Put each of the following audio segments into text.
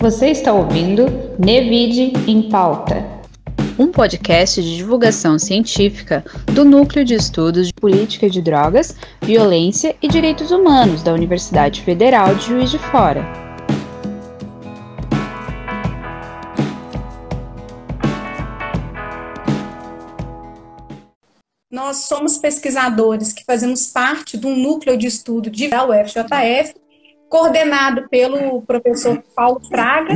Você está ouvindo Nevide em Pauta, um podcast de divulgação científica do Núcleo de Estudos de Política de Drogas, Violência e Direitos Humanos da Universidade Federal de Juiz de Fora. Nós somos pesquisadores que fazemos parte de um núcleo de estudo da UFJF coordenado pelo professor Paulo Fraga.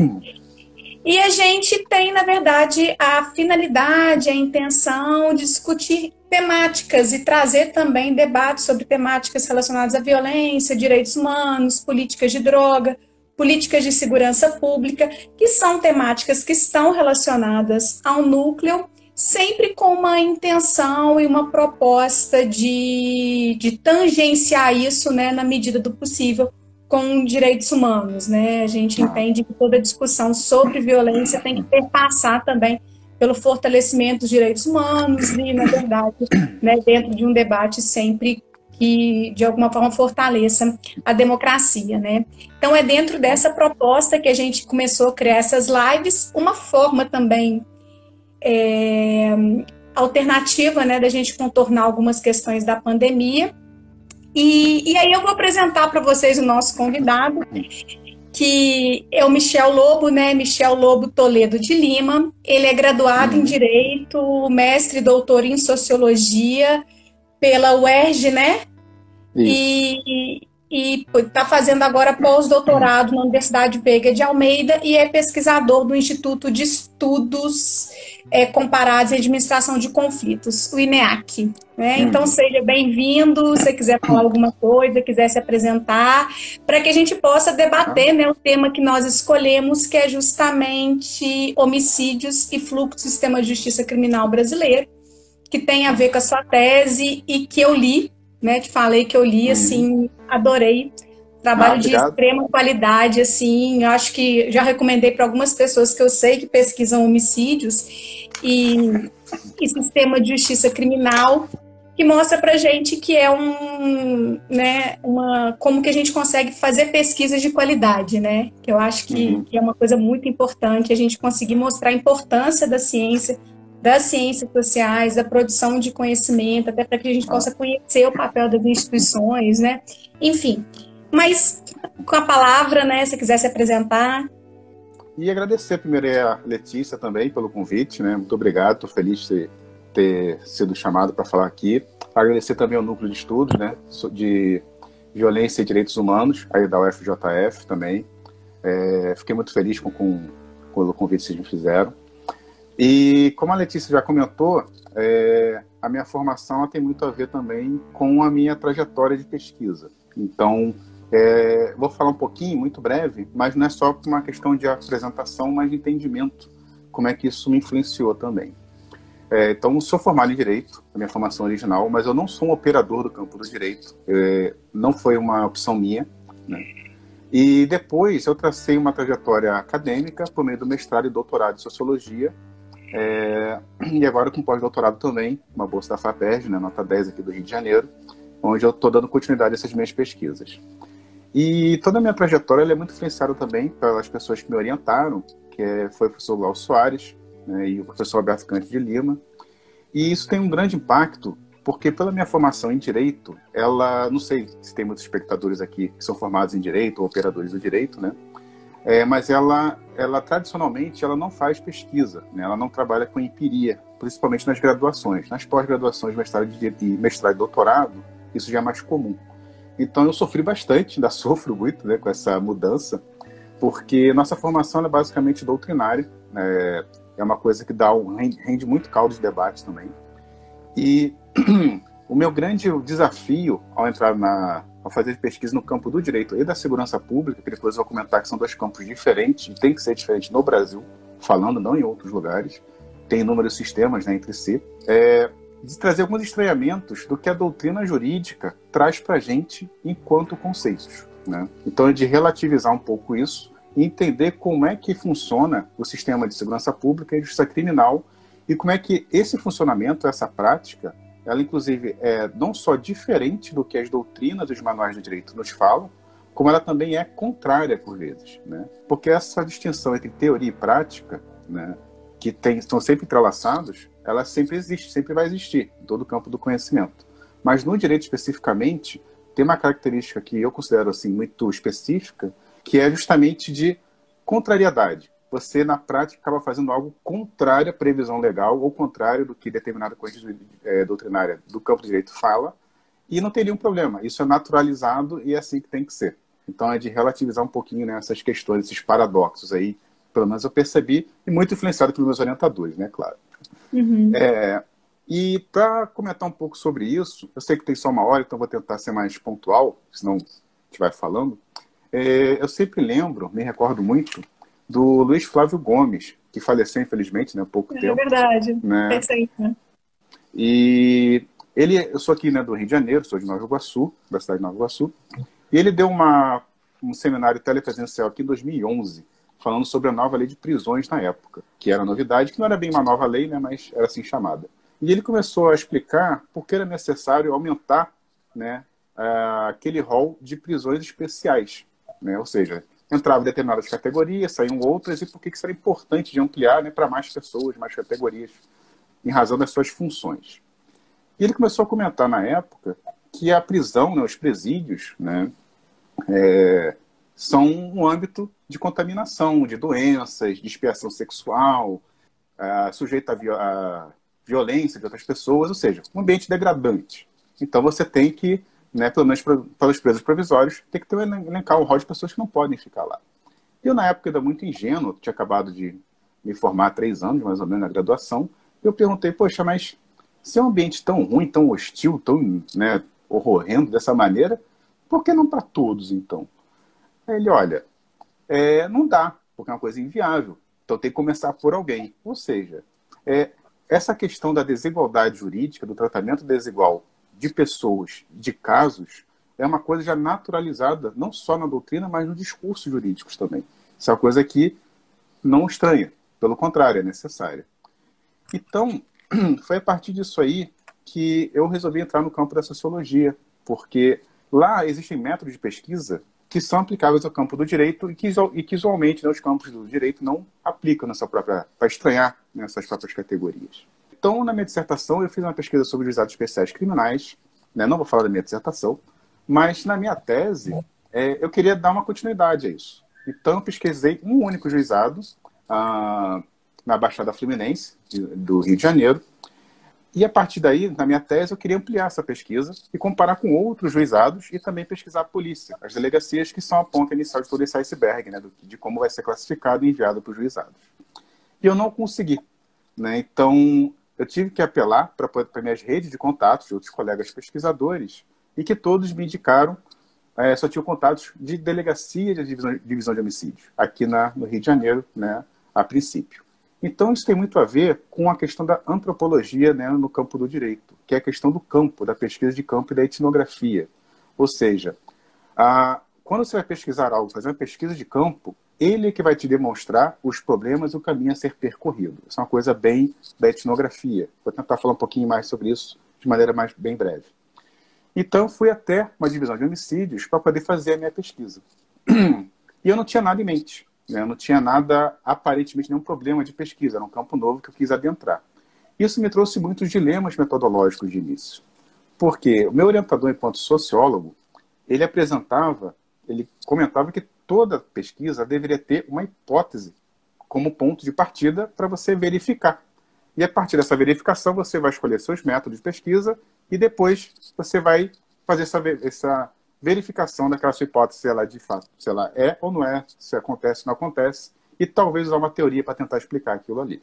E a gente tem, na verdade, a finalidade, a intenção de discutir temáticas e trazer também debates sobre temáticas relacionadas à violência, direitos humanos, políticas de droga, políticas de segurança pública, que são temáticas que estão relacionadas ao núcleo, sempre com uma intenção e uma proposta de, de tangenciar isso né, na medida do possível com direitos humanos, né? A gente tá. entende que toda discussão sobre violência tem que perpassar também pelo fortalecimento dos direitos humanos e, na verdade, né, dentro de um debate sempre que, de alguma forma, fortaleça a democracia, né? Então, é dentro dessa proposta que a gente começou a criar essas lives, uma forma também é, alternativa, né, da gente contornar algumas questões da pandemia, e, e aí eu vou apresentar para vocês o nosso convidado, que é o Michel Lobo, né? Michel Lobo Toledo de Lima. Ele é graduado em. Direito, mestre e doutor em Sociologia pela UERJ, né? Isso. E, e está fazendo agora pós-doutorado na Universidade Veiga de Almeida e é pesquisador do Instituto de Estudos é, Comparados em Administração de Conflitos, o INEAC. Né? Uhum. Então, seja bem-vindo, se quiser falar alguma coisa, quiser se apresentar, para que a gente possa debater né, o tema que nós escolhemos, que é justamente homicídios e fluxo do sistema de justiça criminal brasileiro, que tem a ver com a sua tese e que eu li né? Te falei que eu li, uhum. assim, adorei. Trabalho ah, de extrema qualidade, assim. Eu acho que já recomendei para algumas pessoas que eu sei que pesquisam homicídios e, e sistema de justiça criminal, que mostra para gente que é um, né, uma, como que a gente consegue fazer pesquisas de qualidade, né? Que eu acho que, uhum. que é uma coisa muito importante a gente conseguir mostrar a importância da ciência das ciências sociais, da produção de conhecimento, até para que a gente possa conhecer o papel das instituições, né? Enfim, mas com a palavra, né, se quiser se apresentar. E agradecer primeiro a Letícia também pelo convite, né? Muito obrigado, estou feliz de ter sido chamado para falar aqui. Agradecer também ao núcleo de estudos, né, de violência e direitos humanos, aí da UFJF também. É, fiquei muito feliz com, com, com o convite que vocês me fizeram. E como a Letícia já comentou, é, a minha formação tem muito a ver também com a minha trajetória de pesquisa. Então, é, vou falar um pouquinho, muito breve, mas não é só uma questão de apresentação, mas de entendimento, como é que isso me influenciou também. É, então, sou formado em Direito, a minha formação original, mas eu não sou um operador do campo do Direito, é, não foi uma opção minha, né? E depois eu tracei uma trajetória acadêmica por meio do mestrado e doutorado em Sociologia, é, e agora com pós-doutorado também, uma bolsa da FAPERJ, né, nota 10 aqui do Rio de Janeiro, onde eu estou dando continuidade a essas minhas pesquisas. E toda a minha trajetória é muito influenciada também pelas pessoas que me orientaram, que é, foi o professor Lau Soares né, e o professor Alberto Cante de Lima. E isso tem um grande impacto, porque pela minha formação em Direito, ela, não sei se tem muitos espectadores aqui que são formados em Direito ou operadores do Direito, né? É, mas ela, ela tradicionalmente ela não faz pesquisa, né? ela não trabalha com empiria, principalmente nas graduações. Nas pós-graduações, mestrado e mestrado e doutorado, isso já é mais comum. Então eu sofri bastante, ainda sofro muito né, com essa mudança, porque nossa formação é basicamente doutrinária, né? é uma coisa que dá um, rende muito caldo de debate também. E o meu grande desafio ao entrar na, ao fazer pesquisa no campo do direito e da segurança pública, que depois eu vou comentar que são dois campos diferentes, e tem que ser diferente no Brasil, falando não em outros lugares, tem inúmeros sistemas né, entre si, é de trazer alguns estranhamentos do que a doutrina jurídica traz para a gente enquanto conceitos. Né? Então, é de relativizar um pouco isso e entender como é que funciona o sistema de segurança pública e justiça criminal e como é que esse funcionamento, essa prática, ela inclusive é não só diferente do que as doutrinas dos manuais de direito nos falam, como ela também é contrária por vezes, né? Porque essa distinção entre teoria e prática, né, que tem, estão sempre entrelaçados, ela sempre existe, sempre vai existir em todo o campo do conhecimento. Mas no direito especificamente, tem uma característica que eu considero assim muito específica, que é justamente de contrariedade. Você, na prática, acaba fazendo algo contrário à previsão legal ou contrário do que determinada corrente é, doutrinária do campo do direito fala, e não teria um problema. Isso é naturalizado e é assim que tem que ser. Então é de relativizar um pouquinho né, essas questões, esses paradoxos aí, pelo menos eu percebi, e muito influenciado pelos meus orientadores, né, claro. Uhum. É, e para comentar um pouco sobre isso, eu sei que tem só uma hora, então vou tentar ser mais pontual, senão a gente vai falando. É, eu sempre lembro, me recordo muito, do Luiz Flávio Gomes, que faleceu, infelizmente, né, há pouco é, tempo. É verdade, né? recente, né? E ele, eu sou aqui né, do Rio de Janeiro, sou de Nova Iguaçu, da cidade de Nova Iguaçu, e ele deu uma, um seminário telepresencial aqui em 2011, falando sobre a nova lei de prisões na época, que era novidade, que não era bem uma nova lei, né, mas era assim chamada. E ele começou a explicar por que era necessário aumentar né, aquele rol de prisões especiais, né, ou seja, entravam determinadas categorias, saíam outras, e por que, que seria importante de ampliar né, para mais pessoas, mais categorias, em razão das suas funções. E ele começou a comentar na época que a prisão, né, os presídios, né, é, são um âmbito de contaminação, de doenças, de expiação sexual, sujeito a, a, violência de outras pessoas, ou seja, um ambiente degradante. Então você tem que, né, pelo menos para os presos provisórios, tem que ter elencar um rol de pessoas que não podem ficar lá. Eu, na época, ainda muito ingênuo, tinha acabado de me formar há três anos, mais ou menos, na graduação, eu perguntei, poxa, mas se é um ambiente tão ruim, tão hostil, tão né, horrorrendo dessa maneira, por que não para todos, então? Aí ele, olha, é, não dá, porque é uma coisa inviável. Então tem que começar por alguém. Ou seja, é, essa questão da desigualdade jurídica, do tratamento desigual de pessoas, de casos, é uma coisa já naturalizada, não só na doutrina, mas nos discursos jurídicos também. Isso é uma coisa que não estranha, pelo contrário, é necessária. Então, foi a partir disso aí que eu resolvi entrar no campo da sociologia, porque lá existem métodos de pesquisa que são aplicáveis ao campo do direito e que, e que usualmente né, os campos do direito não aplicam nessa própria, para estranhar nessas próprias categorias. Então, na minha dissertação, eu fiz uma pesquisa sobre juizados especiais criminais, né, não vou falar da minha dissertação, mas na minha tese, é, eu queria dar uma continuidade a isso. Então, eu pesquisei um único juizado, ah, na Baixada Fluminense, do Rio de Janeiro. E a partir daí, na minha tese, eu queria ampliar essa pesquisa e comparar com outros juizados e também pesquisar a polícia, as delegacias que são a ponta inicial de todo esse iceberg, né, de como vai ser classificado e enviado para os juizados. E eu não consegui. Né? Então, eu tive que apelar para minhas redes de contatos de outros colegas pesquisadores e que todos me indicaram, é, só tinham contatos de delegacia de divisão, divisão de homicídios, aqui na, no Rio de Janeiro, né, a princípio. Então, isso tem muito a ver com a questão da antropologia né, no campo do direito, que é a questão do campo, da pesquisa de campo e da etnografia. Ou seja, a, quando você vai pesquisar algo, fazer uma pesquisa de campo, ele é que vai te demonstrar os problemas e o caminho a ser percorrido. Isso é uma coisa bem da etnografia. Vou tentar falar um pouquinho mais sobre isso de maneira mais bem breve. Então, fui até uma divisão de homicídios para poder fazer a minha pesquisa. E eu não tinha nada em mente. Né? Não tinha nada, aparentemente, nenhum problema de pesquisa. Era um campo novo que eu quis adentrar. Isso me trouxe muitos dilemas metodológicos de início. Porque o meu orientador, enquanto sociólogo, ele apresentava, ele comentava que toda pesquisa deveria ter uma hipótese como ponto de partida para você verificar. E a partir dessa verificação, você vai escolher seus métodos de pesquisa e depois você vai fazer essa, essa verificação daquela sua hipótese, se ela de fato, se ela é ou não é, se acontece ou não acontece, e talvez usar uma teoria para tentar explicar aquilo ali.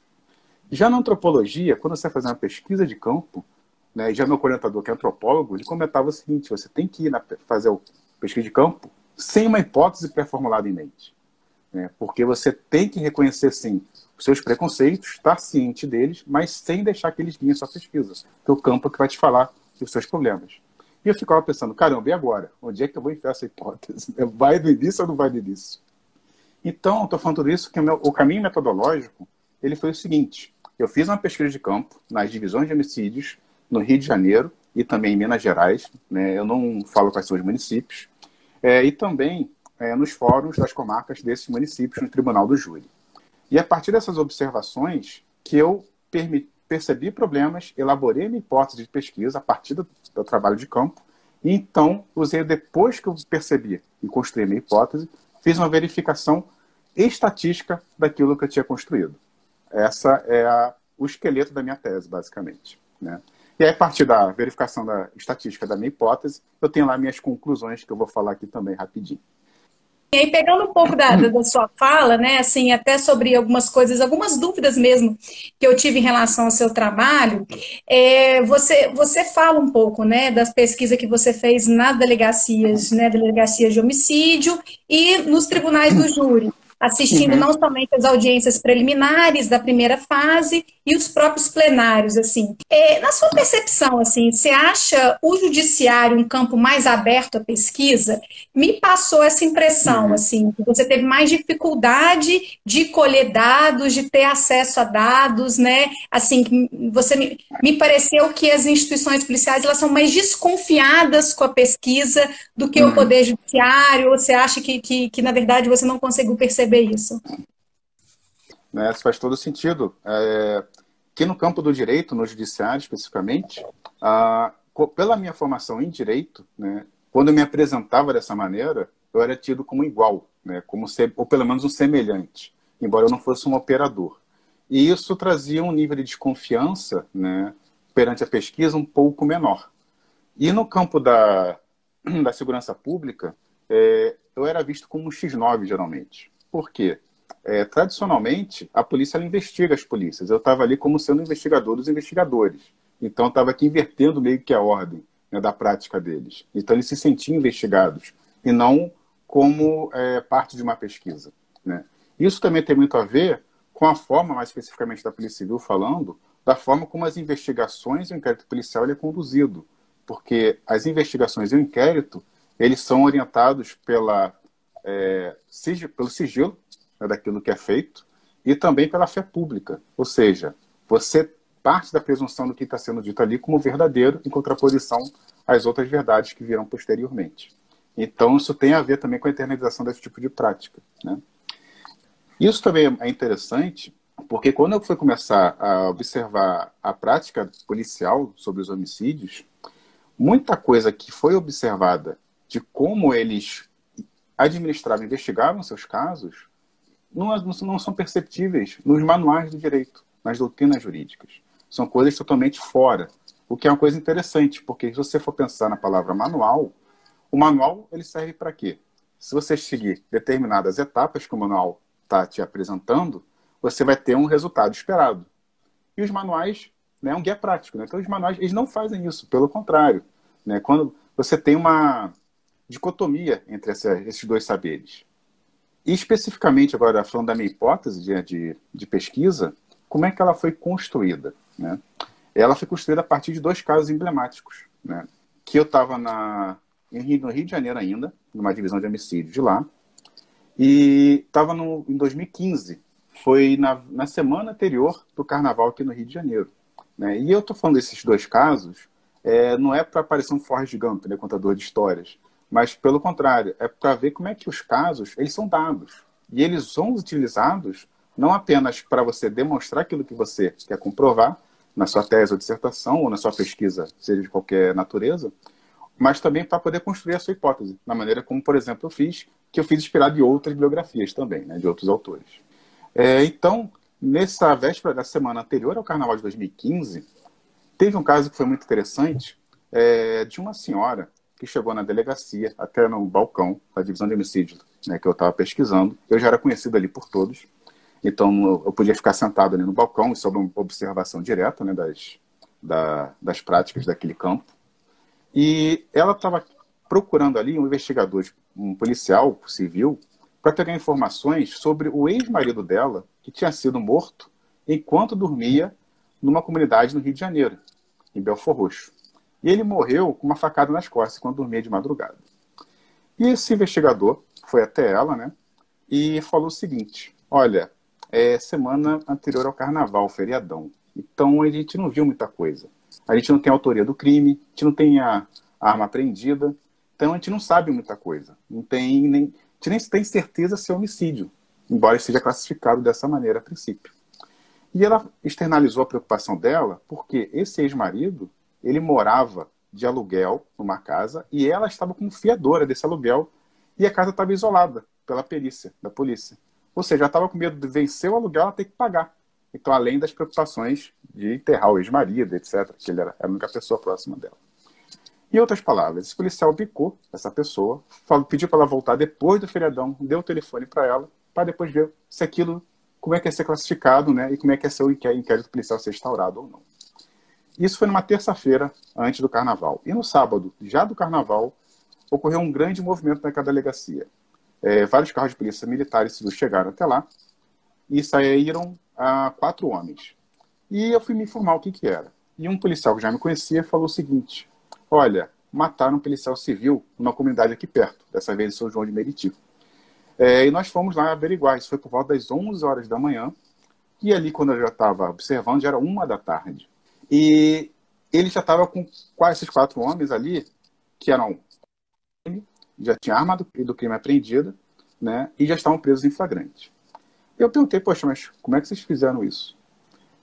Já na antropologia, quando você vai fazer uma pesquisa de campo, né, já meu orientador, que é antropólogo, ele comentava o seguinte: você tem que ir na, fazer o pesquisa de campo sem uma hipótese pré-formulada em mente. Né, porque você tem que reconhecer, sim, os seus preconceitos, estar ciente deles, mas sem deixar que eles guiem sua pesquisa. Porque o campo é que vai te falar dos seus problemas. E eu ficava pensando, caramba, e agora? Onde é que eu vou enfiar essa hipótese? Vai do início ou não vai do início? Então, estou falando tudo isso que o, meu, o caminho metodológico ele foi o seguinte: eu fiz uma pesquisa de campo nas divisões de homicídios no Rio de Janeiro e também em Minas Gerais. Né? Eu não falo quais são os municípios. É, e também é, nos fóruns das comarcas desses municípios no Tribunal do Júri. E a partir dessas observações que eu percebi problemas, elaborei minha hipótese de pesquisa a partir do, do trabalho de campo, e então usei, depois que eu percebi e construí minha hipótese, fiz uma verificação estatística daquilo que eu tinha construído. Essa é a, o esqueleto da minha tese, basicamente. Né? E aí, a partir da verificação da estatística da minha hipótese, eu tenho lá minhas conclusões, que eu vou falar aqui também rapidinho. E aí, pegando um pouco da, da, sua fala, né, assim, até sobre algumas coisas, algumas dúvidas mesmo que eu tive em relação ao seu trabalho, é, você, você fala um pouco, né, das pesquisas que você fez nas delegacias, né, delegacias de homicídio e nos tribunais do júri assistindo uhum. não somente as audiências preliminares da primeira fase e os próprios plenários, assim. É, na sua percepção, assim, você acha o judiciário um campo mais aberto à pesquisa? Me passou essa impressão, uhum. assim, que você teve mais dificuldade de colher dados, de ter acesso a dados, né? Assim, você me, me pareceu que as instituições policiais elas são mais desconfiadas com a pesquisa do que uhum. o poder judiciário. Ou você acha que, que, que na verdade você não conseguiu perceber perceber isso. Né, isso faz todo sentido. É, que no campo do direito, no judiciário especificamente, a, pela minha formação em direito, né, quando eu me apresentava dessa maneira, eu era tido como igual, né, como ser, ou pelo menos um semelhante, embora eu não fosse um operador. E isso trazia um nível de desconfiança né, perante a pesquisa um pouco menor. E no campo da, da segurança pública, é, eu era visto como um X9, geralmente. Por quê? É, tradicionalmente, a polícia investiga as polícias. Eu estava ali como sendo investigador dos investigadores. Então, estava aqui invertendo meio que a ordem né, da prática deles. Então, eles se sentiam investigados e não como é, parte de uma pesquisa. Né? Isso também tem muito a ver com a forma, mais especificamente da Polícia Civil falando, da forma como as investigações e o inquérito policial é conduzido. Porque as investigações e o inquérito, eles são orientados pela é, pelo sigilo né, daquilo que é feito e também pela fé pública. Ou seja, você parte da presunção do que está sendo dito ali como verdadeiro em contraposição às outras verdades que virão posteriormente. Então, isso tem a ver também com a internalização desse tipo de prática. Né? Isso também é interessante, porque quando eu fui começar a observar a prática policial sobre os homicídios, muita coisa que foi observada de como eles administravam investigavam seus casos não, não são perceptíveis nos manuais do direito, nas doutrinas jurídicas. São coisas totalmente fora. O que é uma coisa interessante, porque se você for pensar na palavra manual, o manual ele serve para quê? Se você seguir determinadas etapas que o manual está te apresentando, você vai ter um resultado esperado. E os manuais, né, é um guia prático. Né? Então, os manuais eles não fazem isso, pelo contrário. Né? Quando você tem uma, dicotomia entre essa, esses dois saberes. E especificamente agora falando da minha hipótese de, de, de pesquisa, como é que ela foi construída? Né? Ela foi construída a partir de dois casos emblemáticos, né? que eu estava no Rio de Janeiro ainda, numa divisão de homicídio de lá, e estava em 2015, foi na, na semana anterior do carnaval aqui no Rio de Janeiro. Né? E eu estou falando desses dois casos, é, não é para parecer um Forrest Gump, né, contador de histórias, mas pelo contrário, é para ver como é que os casos eles são dados e eles são utilizados não apenas para você demonstrar aquilo que você quer comprovar na sua tese ou dissertação ou na sua pesquisa, seja de qualquer natureza, mas também para poder construir a sua hipótese, na maneira como, por exemplo, eu fiz, que eu fiz inspirado em outras biografias também, né, de outros autores. É, então, nessa véspera da semana anterior ao Carnaval de 2015, teve um caso que foi muito interessante é, de uma senhora que chegou na delegacia, até no balcão da divisão de homicídio, né, que eu estava pesquisando. Eu já era conhecido ali por todos, então eu podia ficar sentado ali no balcão e sob uma observação direta né, das, da, das práticas daquele campo. E ela estava procurando ali um investigador, um policial civil, para pegar informações sobre o ex-marido dela, que tinha sido morto enquanto dormia numa comunidade no Rio de Janeiro, em Belfor Roxo. E ele morreu com uma facada nas costas quando dormia de madrugada. E esse investigador foi até ela, né? E falou o seguinte: Olha, é semana anterior ao carnaval, feriadão. Então a gente não viu muita coisa. A gente não tem a autoria do crime, a gente não tem a, arma apreendida. Então a gente não sabe muita coisa. Não tem nem, a gente nem tem certeza se é homicídio, embora seja classificado dessa maneira a princípio. E ela externalizou a preocupação dela porque esse ex-marido, ele morava de aluguel numa casa e ela estava como fiadora desse aluguel e a casa estava isolada pela perícia da polícia. Ou seja, ela estava com medo de vencer o aluguel, ela ter que pagar. Então, além das preocupações de enterrar o ex-marido, etc., que ele era a única pessoa próxima dela. Em outras palavras, esse policial bicou essa pessoa, falou, pediu para ela voltar depois do feriadão, deu o telefone para ela, para depois ver se aquilo, como é que ia ser classificado, né, e como é que ia ser o inquérito policial ser instaurado ou não. Isso foi numa terça-feira, antes do carnaval. E no sábado, já do carnaval, ocorreu um grande movimento naquela delegacia. É, vários carros de polícia militares civis chegaram até lá e saíram ah, quatro homens. E eu fui me informar o que, que era. E um policial que já me conhecia falou o seguinte: Olha, mataram um policial civil numa comunidade aqui perto, dessa vez em São João de Meriti. É, e nós fomos lá averiguar. Isso foi por volta das 11 horas da manhã. E ali, quando eu já estava observando, já era uma da tarde. E ele já estava com quase esses quatro homens ali, que eram já tinha arma do, do crime apreendida, né, e já estavam presos em flagrante. Eu perguntei, poxa, mas como é que vocês fizeram isso?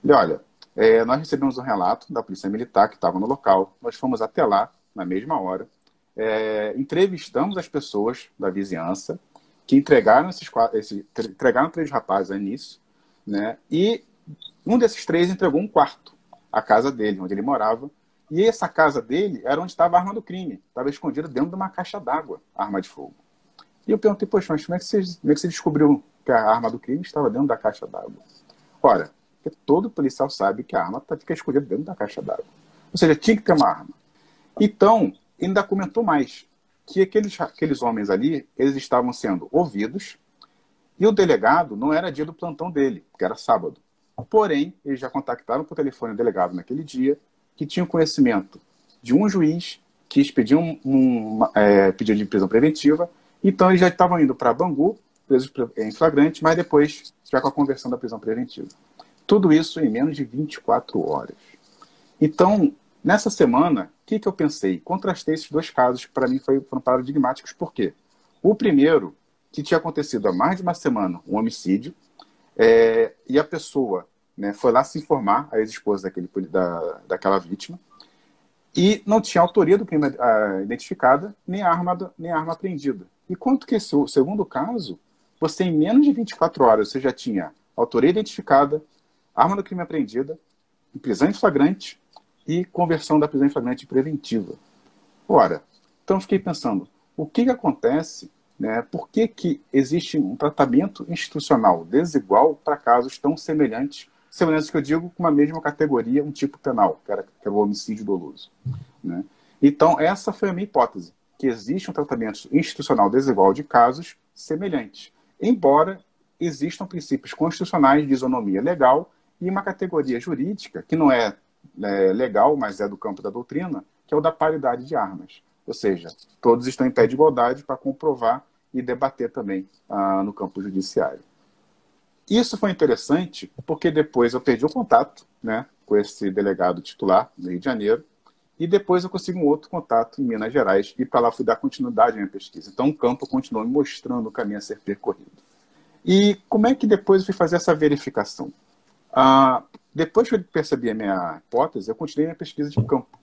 Ele, olha, é, nós recebemos um relato da polícia militar que estava no local, nós fomos até lá na mesma hora, é, entrevistamos as pessoas da vizinhança que entregaram esses quatro, esse, entregaram três rapazes a início, né, e um desses três entregou um quarto, a casa dele, onde ele morava, e essa casa dele era onde estava a arma do crime. Estava escondida dentro de uma caixa d'água, arma de fogo. E eu perguntei, poxa, mas como é, que você, como é que você descobriu que a arma do crime estava dentro da caixa d'água? Ora, todo policial sabe que a arma tá, fica escondida dentro da caixa d'água. Ou seja, tinha que ter uma arma. Então, ainda comentou mais que aqueles, aqueles homens ali, eles estavam sendo ouvidos e o delegado não era dia do plantão dele, que era sábado. Porém, eles já contactaram por telefone o delegado naquele dia que tinham conhecimento de um juiz que expediu um, um é, pedido de prisão preventiva. Então, eles já estavam indo para Bangu, presos em flagrante, mas depois já com a conversão da prisão preventiva. Tudo isso em menos de 24 horas. Então, nessa semana, o que, que eu pensei? Contrastei esses dois casos que para mim foram paradigmáticos. Por quê? O primeiro, que tinha acontecido há mais de uma semana, um homicídio, é, e a pessoa né, foi lá se informar, a ex-esposa da, daquela vítima, e não tinha autoria do crime uh, identificada, nem arma, nem arma apreendida. E quanto que esse segundo caso, você em menos de 24 horas, você já tinha autoria identificada, arma do crime apreendida, prisão em flagrante e conversão da prisão em flagrante preventiva. Ora, então fiquei pensando, o que, que acontece né? Por que, que existe um tratamento institucional desigual para casos tão semelhantes semelhança que eu digo com uma mesma categoria, um tipo penal, que era, que era o homicídio doloso. Né? Então, essa foi a minha hipótese, que existe um tratamento institucional desigual de casos semelhantes, embora existam princípios constitucionais de isonomia legal e uma categoria jurídica, que não é, é legal, mas é do campo da doutrina, que é o da paridade de armas. Ou seja, todos estão em pé de igualdade para comprovar e debater também ah, no campo judiciário. Isso foi interessante porque depois eu perdi o contato né, com esse delegado titular no Rio de Janeiro e depois eu consegui um outro contato em Minas Gerais e para lá fui dar continuidade à minha pesquisa. Então o campo continuou me mostrando o caminho a ser percorrido. E como é que depois eu fui fazer essa verificação? Ah, depois que eu percebi a minha hipótese, eu continuei minha pesquisa de campo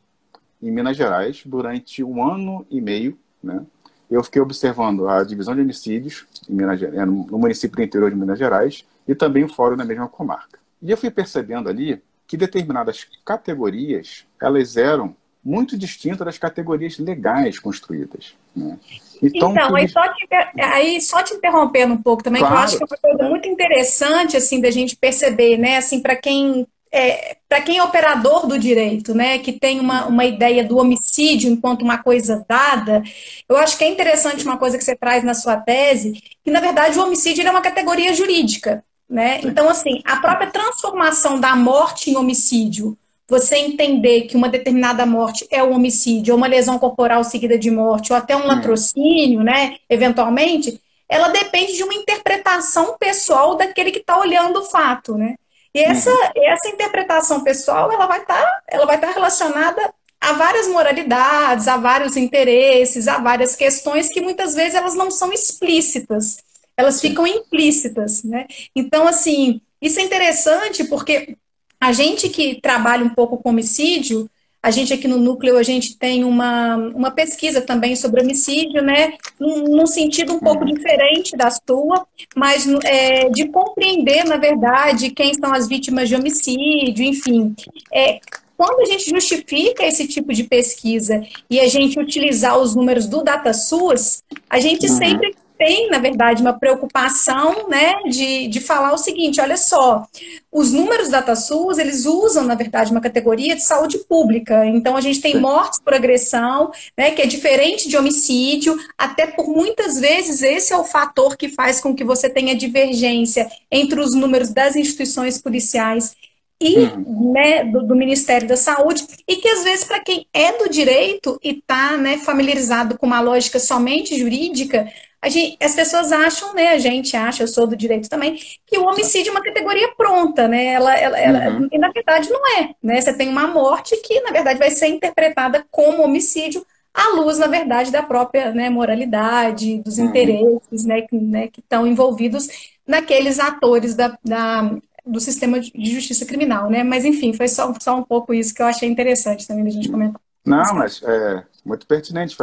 em Minas Gerais durante um ano e meio, né? Eu fiquei observando a divisão de homicídios em Minas, no município do interior de Minas Gerais e também o fórum na mesma comarca. E eu fui percebendo ali que determinadas categorias elas eram muito distintas das categorias legais construídas. Né? Então, então aí, só te, aí, só te, interrompendo um pouco também, claro. que eu acho que é uma coisa muito interessante assim da gente perceber, né? Assim, para quem é, para quem é operador do direito, né, que tem uma, uma ideia do homicídio enquanto uma coisa dada, eu acho que é interessante uma coisa que você traz na sua tese, que na verdade o homicídio é uma categoria jurídica. Né? Então, assim, a própria transformação da morte em homicídio, você entender que uma determinada morte é um homicídio, ou uma lesão corporal seguida de morte, ou até um latrocínio, né, eventualmente, ela depende de uma interpretação pessoal daquele que está olhando o fato, né? E essa, uhum. essa interpretação pessoal, ela vai estar tá, ela vai tá relacionada há várias moralidades, há vários interesses, há várias questões que muitas vezes elas não são explícitas, elas ficam implícitas, né? Então, assim, isso é interessante porque a gente que trabalha um pouco com homicídio, a gente aqui no núcleo, a gente tem uma, uma pesquisa também sobre homicídio, né? Num, num sentido um pouco diferente da sua, mas é, de compreender, na verdade, quem são as vítimas de homicídio, enfim. É, quando a gente justifica esse tipo de pesquisa e a gente utilizar os números do DataSUS, a gente uhum. sempre tem, na verdade, uma preocupação né, de, de falar o seguinte: olha só, os números da DataSUS, eles usam, na verdade, uma categoria de saúde pública. Então, a gente tem mortes por agressão, né, que é diferente de homicídio, até por muitas vezes esse é o fator que faz com que você tenha divergência entre os números das instituições policiais e uhum. né, do, do, Ministério da Saúde, e que às vezes, para quem é do direito e está né, familiarizado com uma lógica somente jurídica, Gente, as pessoas acham, né? A gente acha, eu sou do direito também, que o homicídio é uma categoria pronta, né? Ela, ela, ela uhum. e na verdade não é, né? Você tem uma morte que, na verdade, vai ser interpretada como homicídio à luz, na verdade, da própria né, moralidade, dos uhum. interesses né, que né, estão envolvidos naqueles atores da, da, do sistema de justiça criminal, né? Mas, enfim, foi só, só um pouco isso que eu achei interessante também da gente comentar. Não, mas é muito pertinente,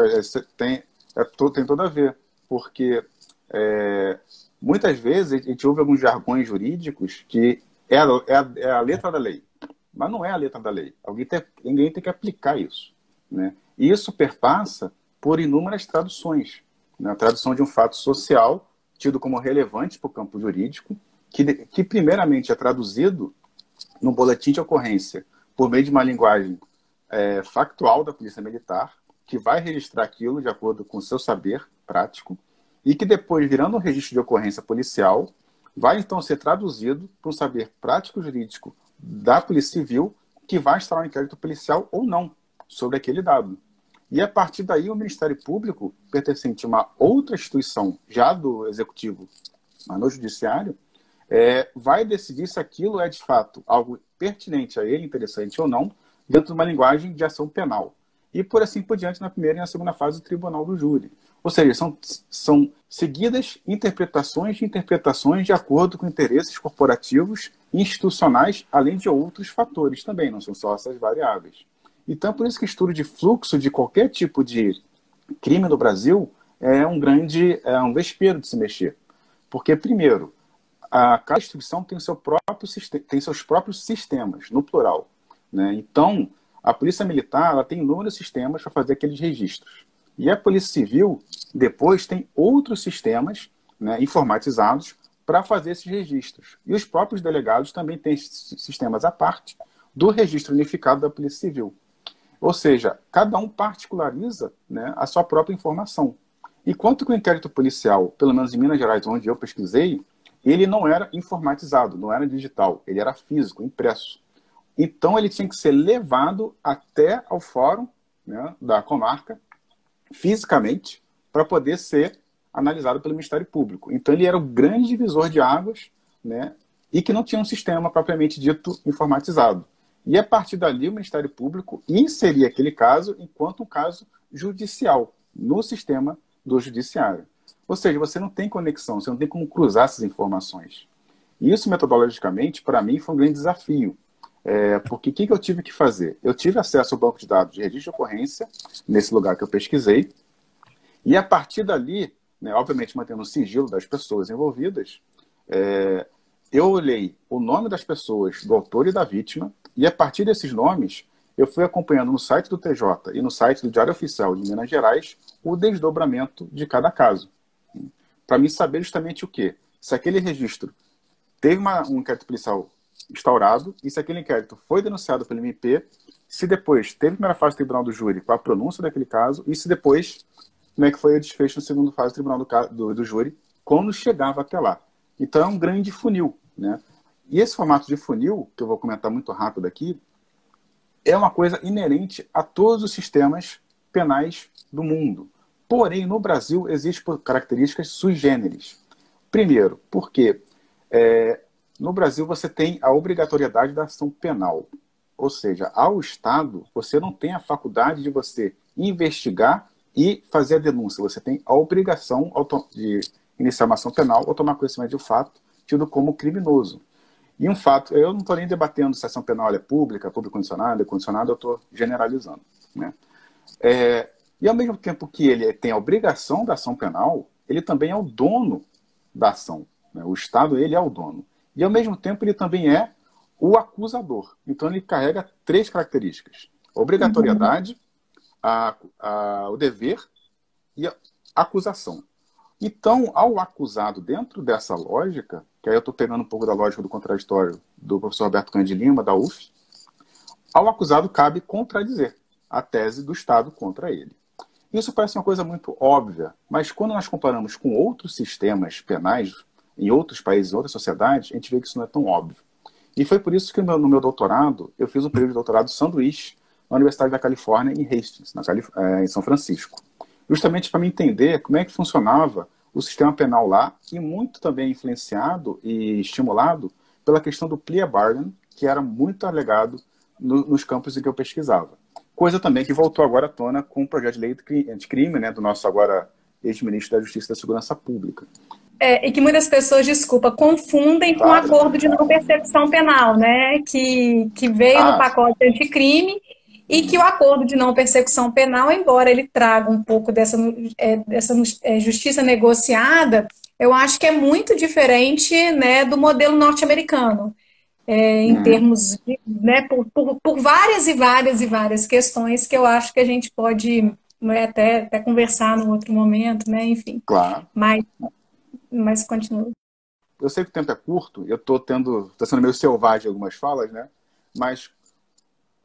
tem, é, tem tudo a ver porque é, muitas vezes a gente ouve alguns jargões jurídicos que é a, é, a, é a, letra da lei, mas não é a letra da lei. Alguém tem, ninguém tem que aplicar isso. Né? E isso perpassa por inúmeras traduções. Né? A tradução de um fato social tido como relevante para o campo jurídico, que, que primeiramente é traduzido no boletim de ocorrência por meio de uma linguagem é, factual da Polícia Militar, que vai registrar aquilo de acordo com o seu saber prático e que depois, virando um registro de ocorrência policial, vai então ser traduzido para um saber prático jurídico da Polícia Civil, que vai instalar um inquérito policial ou não sobre aquele dado. E a partir daí, o Ministério Público, pertencente a uma outra instituição, já do Executivo, mas no Judiciário, é, vai decidir se aquilo é de fato algo pertinente a ele, interessante ou não, dentro de uma linguagem de ação penal e por assim por diante na primeira e na segunda fase do tribunal do júri. Ou seja, são, são seguidas interpretações de interpretações de acordo com interesses corporativos e institucionais, além de outros fatores também, não são só essas variáveis. Então, por isso que estudo de fluxo de qualquer tipo de crime no Brasil é um grande, é um vespeiro de se mexer. Porque, primeiro, a, cada instituição tem, seu próprio, tem seus próprios sistemas, no plural. Né? Então, a Polícia Militar ela tem inúmeros sistemas para fazer aqueles registros. E a Polícia Civil, depois, tem outros sistemas né, informatizados para fazer esses registros. E os próprios delegados também têm sistemas à parte do registro unificado da Polícia Civil. Ou seja, cada um particulariza né, a sua própria informação. Enquanto que o inquérito policial, pelo menos em Minas Gerais, onde eu pesquisei, ele não era informatizado, não era digital, ele era físico, impresso. Então ele tinha que ser levado até ao fórum né, da comarca, fisicamente, para poder ser analisado pelo Ministério Público. Então ele era o grande divisor de águas, né, e que não tinha um sistema propriamente dito informatizado. E a partir dali o Ministério Público inseria aquele caso enquanto um caso judicial no sistema do judiciário. Ou seja, você não tem conexão, você não tem como cruzar essas informações. Isso metodologicamente, para mim, foi um grande desafio, é, porque o que, que eu tive que fazer? Eu tive acesso ao banco de dados de registro de ocorrência, nesse lugar que eu pesquisei, e a partir dali, né, obviamente mantendo o sigilo das pessoas envolvidas, é, eu olhei o nome das pessoas, do autor e da vítima, e a partir desses nomes, eu fui acompanhando no site do TJ e no site do Diário Oficial de Minas Gerais o desdobramento de cada caso. Para mim saber justamente o quê? Se aquele registro teve uma, um inquérito policial instaurado e se aquele inquérito foi denunciado pelo MP, se depois teve primeira fase do tribunal do júri com a pronúncia daquele caso e se depois como é que foi o desfecho na segunda fase do tribunal do, do, do júri quando chegava até lá. Então é um grande funil, né? E esse formato de funil, que eu vou comentar muito rápido aqui, é uma coisa inerente a todos os sistemas penais do mundo. Porém, no Brasil, existem características sui generis. Primeiro, porque é, no Brasil, você tem a obrigatoriedade da ação penal. Ou seja, ao Estado, você não tem a faculdade de você investigar e fazer a denúncia. Você tem a obrigação de iniciar uma ação penal ou tomar conhecimento de um fato tido como criminoso. E um fato, eu não estou nem debatendo se a ação penal é pública, público condicionada, condicionada, eu estou generalizando. Né? É, e ao mesmo tempo que ele tem a obrigação da ação penal, ele também é o dono da ação. Né? O Estado, ele é o dono. E ao mesmo tempo ele também é o acusador. Então ele carrega três características: obrigatoriedade, a, a, o dever e a acusação. Então, ao acusado, dentro dessa lógica, que aí eu estou pegando um pouco da lógica do contraditório do professor Roberto Cândido Lima, da UF, ao acusado cabe contradizer a tese do Estado contra ele. Isso parece uma coisa muito óbvia, mas quando nós comparamos com outros sistemas penais em outros países, em outras sociedades, a gente vê que isso não é tão óbvio. E foi por isso que no meu doutorado, eu fiz um período de doutorado sanduíche na Universidade da Califórnia, em Hastings, na Calif é, em São Francisco. Justamente para me entender como é que funcionava o sistema penal lá, e muito também influenciado e estimulado pela questão do plea bargain, que era muito alegado no, nos campos em que eu pesquisava. Coisa também que voltou agora à tona com o projeto de lei anticrime, né, do nosso agora ex-ministro da Justiça e da Segurança Pública. É, e que muitas pessoas, desculpa, confundem com o acordo de não persecução penal, né? Que, que veio ah. no pacote anticrime e que o acordo de não persecução penal, embora ele traga um pouco dessa, é, dessa é, justiça negociada, eu acho que é muito diferente né, do modelo norte-americano. É, em hum. termos de, né, por, por, por, várias e várias e várias questões que eu acho que a gente pode né, até, até conversar num outro momento, né, enfim. Claro. Mas mas continua. Eu sei que o tempo é curto, eu estou tendo, está sendo meio selvagem algumas falas, né? Mas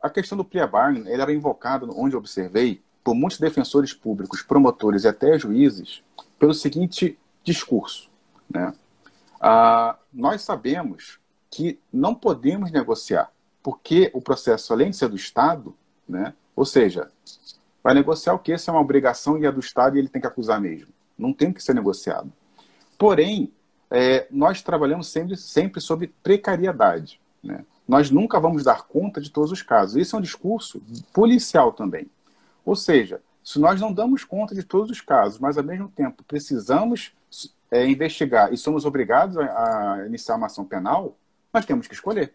a questão do plea bargain, ele era invocado, onde observei, por muitos defensores públicos, promotores e até juízes, pelo seguinte discurso, né? Ah, nós sabemos que não podemos negociar, porque o processo, além de ser do Estado, né? Ou seja, vai negociar o que? Essa é uma obrigação e é do Estado e ele tem que acusar mesmo. Não tem que ser negociado. Porém, é, nós trabalhamos sempre, sempre sobre precariedade. Né? Nós nunca vamos dar conta de todos os casos. Isso é um discurso policial também. Ou seja, se nós não damos conta de todos os casos, mas ao mesmo tempo precisamos é, investigar e somos obrigados a, a iniciar uma ação penal, nós temos que escolher,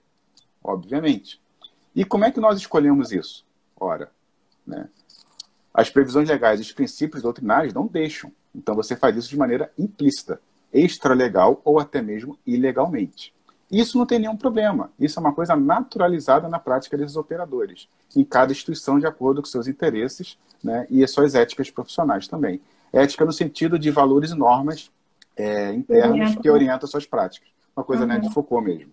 obviamente. E como é que nós escolhemos isso? Ora, né? as previsões legais e os princípios doutrinários não deixam. Então você faz isso de maneira implícita extralegal ou até mesmo ilegalmente. Isso não tem nenhum problema. Isso é uma coisa naturalizada na prática desses operadores, em cada instituição de acordo com seus interesses né, e as suas éticas profissionais também. Ética no sentido de valores e normas é, internos que orientam suas práticas. Uma coisa uhum. né, de Foucault mesmo.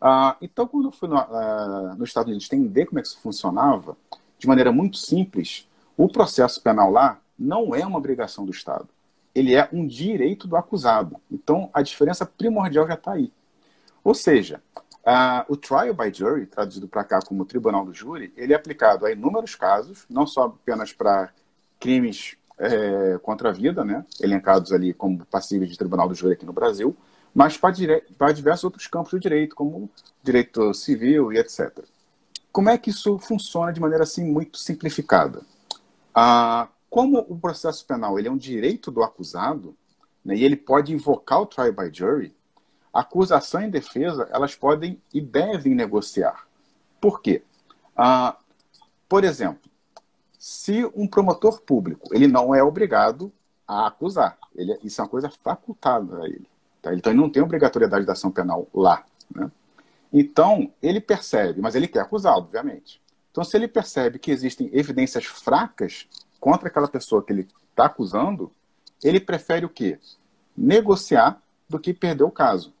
Ah, então, quando eu fui no, uh, nos Estados Unidos entender como é que isso funcionava, de maneira muito simples, o processo penal lá não é uma obrigação do Estado ele é um direito do acusado. Então, a diferença primordial já está aí. Ou seja, o trial by jury, traduzido para cá como tribunal do júri, ele é aplicado a inúmeros casos, não só apenas para crimes é, contra a vida, né, elencados ali como passíveis de tribunal do júri aqui no Brasil, mas para, diversos outros campos do direito, como direito civil e etc. Como é que isso funciona de maneira assim muito simplificada? Uh, como o processo penal ele é um direito do acusado, né, e ele pode invocar o trial by jury, acusação e defesa elas podem e devem negociar. Por quê? Ah, por exemplo, se um promotor público ele não é obrigado a acusar, ele, isso é uma coisa facultada a ele. Tá? Então ele não tem obrigatoriedade da ação penal lá. Né? Então ele percebe, mas ele quer acusar, obviamente. Então se ele percebe que existem evidências fracas contra aquela pessoa que ele está acusando, ele prefere o quê? Negociar do que perder o caso.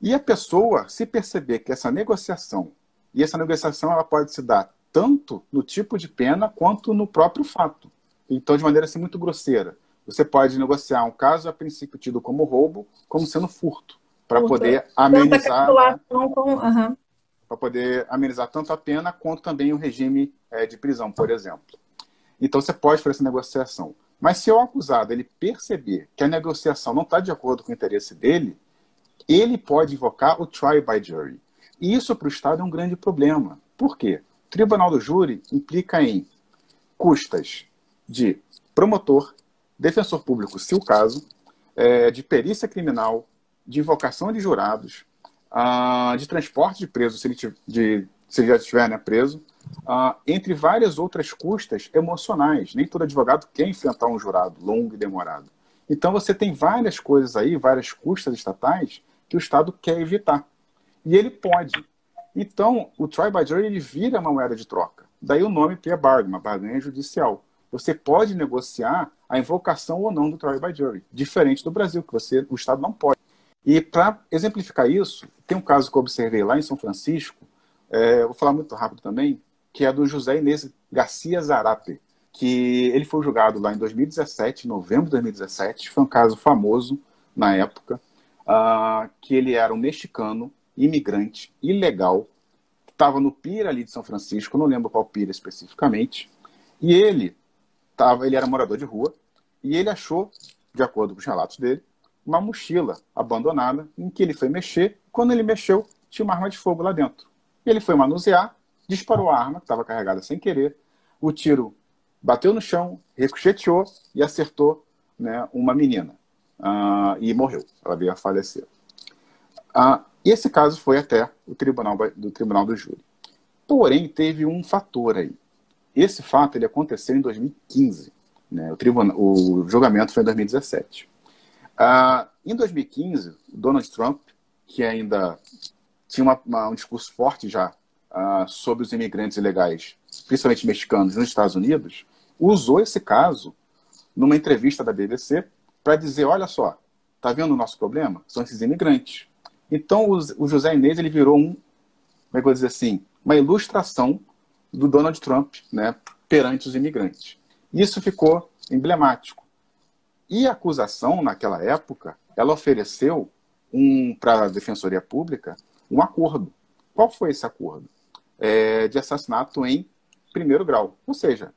E a pessoa, se perceber que essa negociação, e essa negociação ela pode se dar tanto no tipo de pena quanto no próprio fato. Então, de maneira assim, muito grosseira. Você pode negociar um caso a princípio tido como roubo, como sendo furto, para poder amenizar. Né? Uhum. Para poder amenizar tanto a pena quanto também o regime é, de prisão, por exemplo. Então você pode fazer essa negociação. Mas se o acusado ele perceber que a negociação não está de acordo com o interesse dele, ele pode invocar o trial by jury. E isso para o Estado é um grande problema. Por quê? O tribunal do júri implica em custas de promotor, defensor público, se o caso, é, de perícia criminal, de invocação de jurados, uh, de transporte de preso, se ele, de, se ele já estiver né, preso, uh, entre várias outras custas emocionais. Nem todo advogado quer enfrentar um jurado longo e demorado. Então você tem várias coisas aí, várias custas estatais que o Estado quer evitar. E ele pode. Então, o try by jury ele vira uma moeda de troca. Daí o nome plea bargain, uma barganha judicial. Você pode negociar a invocação ou não do try by jury, diferente do Brasil, que você, o Estado não pode. E para exemplificar isso, tem um caso que eu observei lá em São Francisco, é, vou falar muito rápido também, que é do José Inês Garcia Zarape, que ele foi julgado lá em 2017, novembro de 2017, foi um caso famoso na época, uh, que ele era um mexicano, imigrante, ilegal, estava no Pira ali de São Francisco, não lembro qual Pira especificamente, e ele tava, ele era morador de rua, e ele achou, de acordo com os relatos dele, uma mochila abandonada em que ele foi mexer. Quando ele mexeu, tinha uma arma de fogo lá dentro. Ele foi manusear, disparou a arma, que estava carregada sem querer. O tiro bateu no chão, ricocheteou e acertou né, uma menina. Uh, e morreu. Ela veio a falecer. Uh, esse caso foi até o tribunal do tribunal do júri. Porém, teve um fator aí. Esse fato ele aconteceu em 2015. Né? O, tribunal, o julgamento foi em 2017. Uh, em 2015, Donald Trump, que ainda tinha uma, uma, um discurso forte já uh, sobre os imigrantes ilegais, principalmente mexicanos, nos Estados Unidos, usou esse caso numa entrevista da BBC para dizer, olha só, tá vendo o nosso problema? São esses imigrantes. Então, o, o José Inês ele virou um, como é que eu vou dizer assim, uma ilustração do Donald Trump né, perante os imigrantes. Isso ficou emblemático. E a acusação, naquela época, ela ofereceu um, para a Defensoria Pública um acordo. Qual foi esse acordo? É, de assassinato em primeiro grau. Ou seja,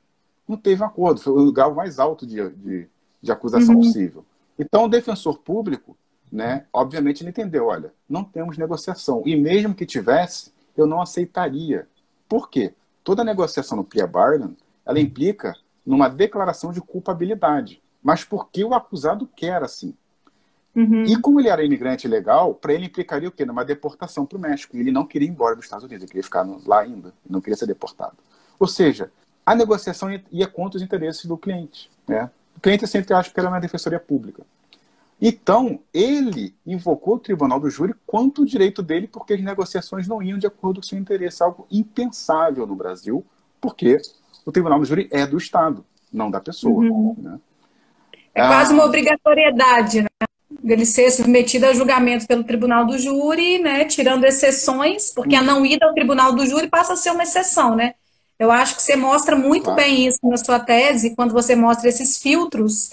não teve um acordo, foi o grau mais alto de, de, de acusação uhum. possível. Então, o defensor público, né, obviamente, ele entendeu: olha, não temos negociação. E mesmo que tivesse, eu não aceitaria. Por quê? Toda negociação no plea bargain, ela implica numa declaração de culpabilidade mas porque o acusado quer assim. Uhum. E como ele era imigrante legal, para ele implicaria o quê? Numa deportação para o México. E ele não queria ir embora dos Estados Unidos, ele queria ficar lá ainda, não queria ser deportado. Ou seja, a negociação ia contra os interesses do cliente. Né? O cliente sempre acha que era na defensoria pública. Então, ele invocou o tribunal do júri quanto o direito dele, porque as negociações não iam de acordo com o seu interesse, algo impensável no Brasil, porque o tribunal do júri é do Estado, não da pessoa. Uhum. Né? É ah. quase uma obrigatoriedade, né? Dele ser submetido a julgamento pelo tribunal do júri, né? Tirando exceções, porque a não ida ao tribunal do júri passa a ser uma exceção, né? Eu acho que você mostra muito claro. bem isso na sua tese, quando você mostra esses filtros.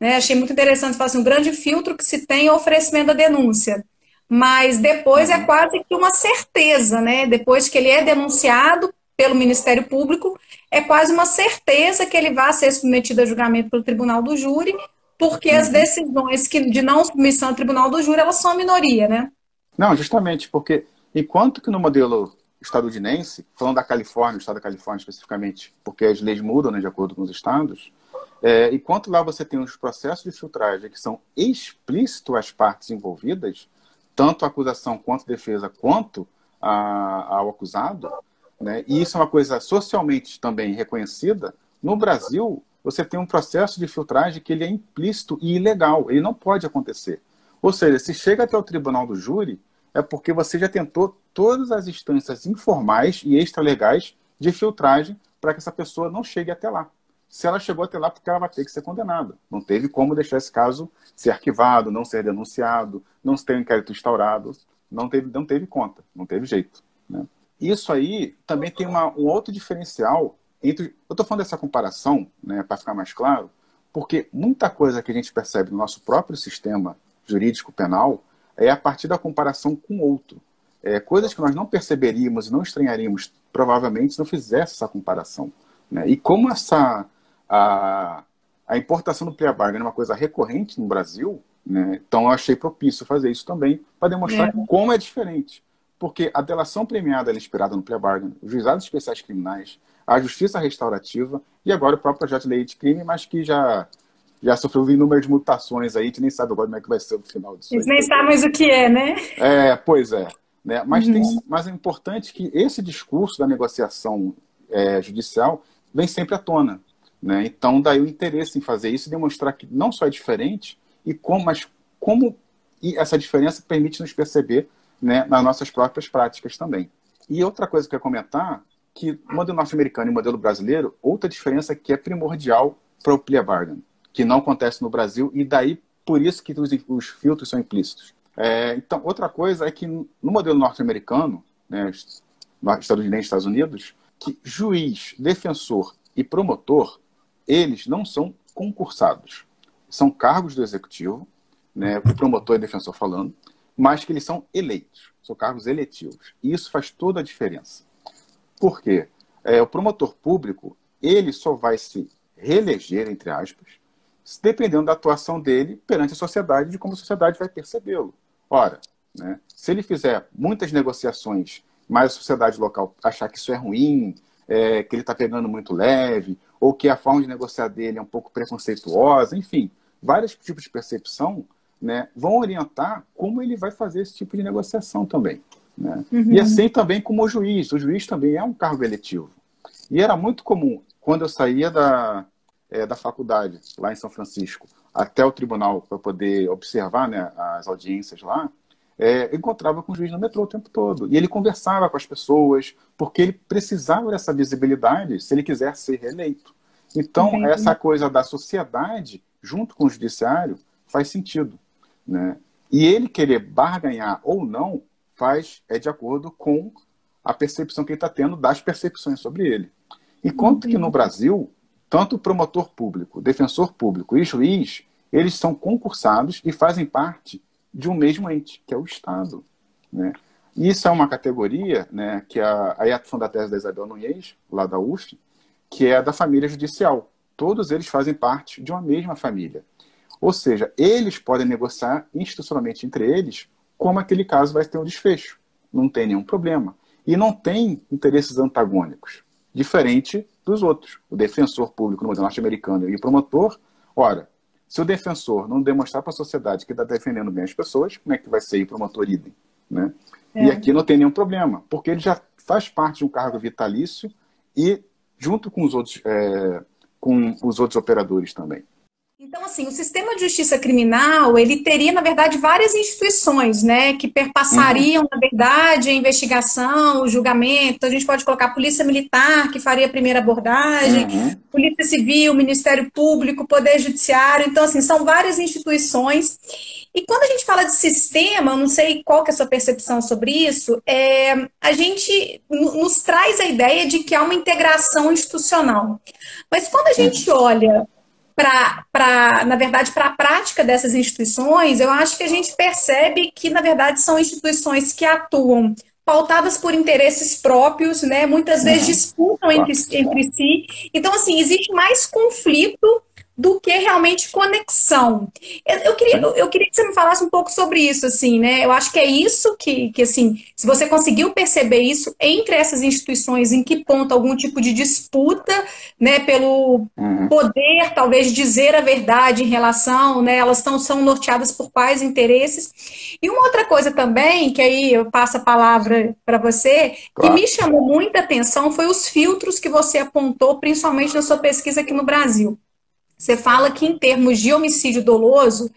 Né? Achei muito interessante, você assim, um grande filtro que se tem é o oferecimento da denúncia. Mas depois é uhum. é quase que uma certeza, né? Depois que ele é denunciado pelo Ministério Público, é quase uma certeza que ele vai ser submetido a julgamento pelo tribunal do júri, porque as uhum. decisões que, de não submissão ao tribunal do júri, elas são a minoria, né? Não, justamente, porque enquanto que no modelo estadunidense, falando da Califórnia, o estado da Califórnia especificamente, porque as leis mudam né, de acordo com os estados, é, enquanto lá você tem os processos de filtragem que são explícitos às partes envolvidas, tanto a acusação quanto a defesa, quanto a, ao acusado, né? e isso é uma coisa socialmente também reconhecida, no Brasil você tem um processo de filtragem que ele é implícito e ilegal, ele não pode acontecer. Ou seja, se chega até o tribunal do júri, é porque você já tentou todas as instâncias informais e extralegais de filtragem para que essa pessoa não chegue até lá. Se ela chegou até lá, porque ela vai ter que ser condenada. Não teve como deixar esse caso ser arquivado, não ser denunciado, não ter um inquérito instaurado. Não teve, não teve conta, não teve jeito. Né? Isso aí também tem uma, um outro diferencial entre. Eu estou falando dessa comparação, né, para ficar mais claro, porque muita coisa que a gente percebe no nosso próprio sistema jurídico penal é a partir da comparação com outro. É, coisas que nós não perceberíamos e não estranharíamos, provavelmente, se não fizesse essa comparação. Né? E como essa a, a importação do plea bargain é uma coisa recorrente no Brasil, né? então eu achei propício fazer isso também, para demonstrar é. como é diferente. Porque a delação premiada é inspirada no plea bargain, os juizados especiais criminais, a justiça restaurativa e agora o próprio projeto de lei de crime, mas que já já sofreu número de mutações aí, a gente nem sabe agora como é que vai ser o final disso. Eles nem sabem mais o que é, né? É, pois é. Né? Mas, uhum. tem, mas é importante que esse discurso da negociação é, judicial vem sempre à tona. Né? Então, daí o interesse em fazer isso e demonstrar que não só é diferente, e como, mas como essa diferença permite nos perceber né, nas nossas próprias práticas também. E outra coisa que eu ia comentar, que modelo norte-americano e modelo brasileiro, outra diferença que é primordial para o plea bargain, que não acontece no Brasil, e daí por isso que os, os filtros são implícitos. É, então, outra coisa é que no modelo norte-americano, né, Estados Unidos, que juiz, defensor e promotor, eles não são concursados. São cargos do executivo, né, promotor e defensor falando, mas que eles são eleitos, são cargos eletivos. E isso faz toda a diferença. Por quê? É, o promotor público, ele só vai se reeleger, entre aspas, dependendo da atuação dele perante a sociedade, de como a sociedade vai percebê-lo. Ora, né, se ele fizer muitas negociações, mas a sociedade local achar que isso é ruim, é, que ele está pegando muito leve, ou que a forma de negociar dele é um pouco preconceituosa, enfim, vários tipos de percepção né, vão orientar como ele vai fazer esse tipo de negociação também. Né? Uhum. E assim também como o juiz. O juiz também é um cargo eletivo. E era muito comum, quando eu saía da, é, da faculdade, lá em São Francisco, até o tribunal para poder observar né, as audiências lá, é, encontrava com o juiz no metrô o tempo todo. E ele conversava com as pessoas, porque ele precisava dessa visibilidade se ele quiser ser reeleito. Então, Entendi. essa coisa da sociedade, junto com o judiciário, faz sentido. Né? E ele querer barganhar ou não, faz é de acordo com a percepção que ele está tendo das percepções sobre ele. Enquanto que no Brasil, tanto o promotor público, defensor público e juiz, eles são concursados e fazem parte de um mesmo ente, que é o Estado. Né? Isso é uma categoria né, que a, aí a tese da Isabel Nunes, lá da UF, que é da família judicial. Todos eles fazem parte de uma mesma família. Ou seja, eles podem negociar institucionalmente entre eles como aquele caso vai ter um desfecho. Não tem nenhum problema. E não tem interesses antagônicos, diferente dos outros. O defensor público no modelo norte-americano e o promotor, ora, se o defensor não demonstrar para a sociedade que está defendendo bem as pessoas, como é que vai ser o promotor idem? Né? É. E aqui não tem nenhum problema, porque ele já faz parte de um cargo vitalício e junto com os outros, é, com os outros operadores também. Então, assim, o sistema de justiça criminal, ele teria, na verdade, várias instituições, né, que perpassariam, uhum. na verdade, a investigação, o julgamento. Então, a gente pode colocar a Polícia Militar, que faria a primeira abordagem, uhum. Polícia Civil, Ministério Público, Poder Judiciário. Então, assim, são várias instituições. E quando a gente fala de sistema, eu não sei qual que é a sua percepção sobre isso, é, a gente nos traz a ideia de que há uma integração institucional. Mas quando a gente olha para, na verdade, para a prática dessas instituições, eu acho que a gente percebe que, na verdade, são instituições que atuam pautadas por interesses próprios, né? Muitas vezes uhum. disputam entre, entre si. Então, assim, existe mais conflito do que realmente conexão. Eu, eu, queria, eu, queria que você me falasse um pouco sobre isso, assim, né? Eu acho que é isso que, que, assim, se você conseguiu perceber isso entre essas instituições, em que ponto algum tipo de disputa, né, pelo uhum. poder, talvez, dizer a verdade em relação, né, elas estão, são norteadas por quais interesses. E uma outra coisa também, que aí eu passo a palavra para você, claro. que me chamou muita atenção foi os filtros que você apontou, principalmente na sua pesquisa aqui no Brasil. Você fala que, em termos de homicídio doloso,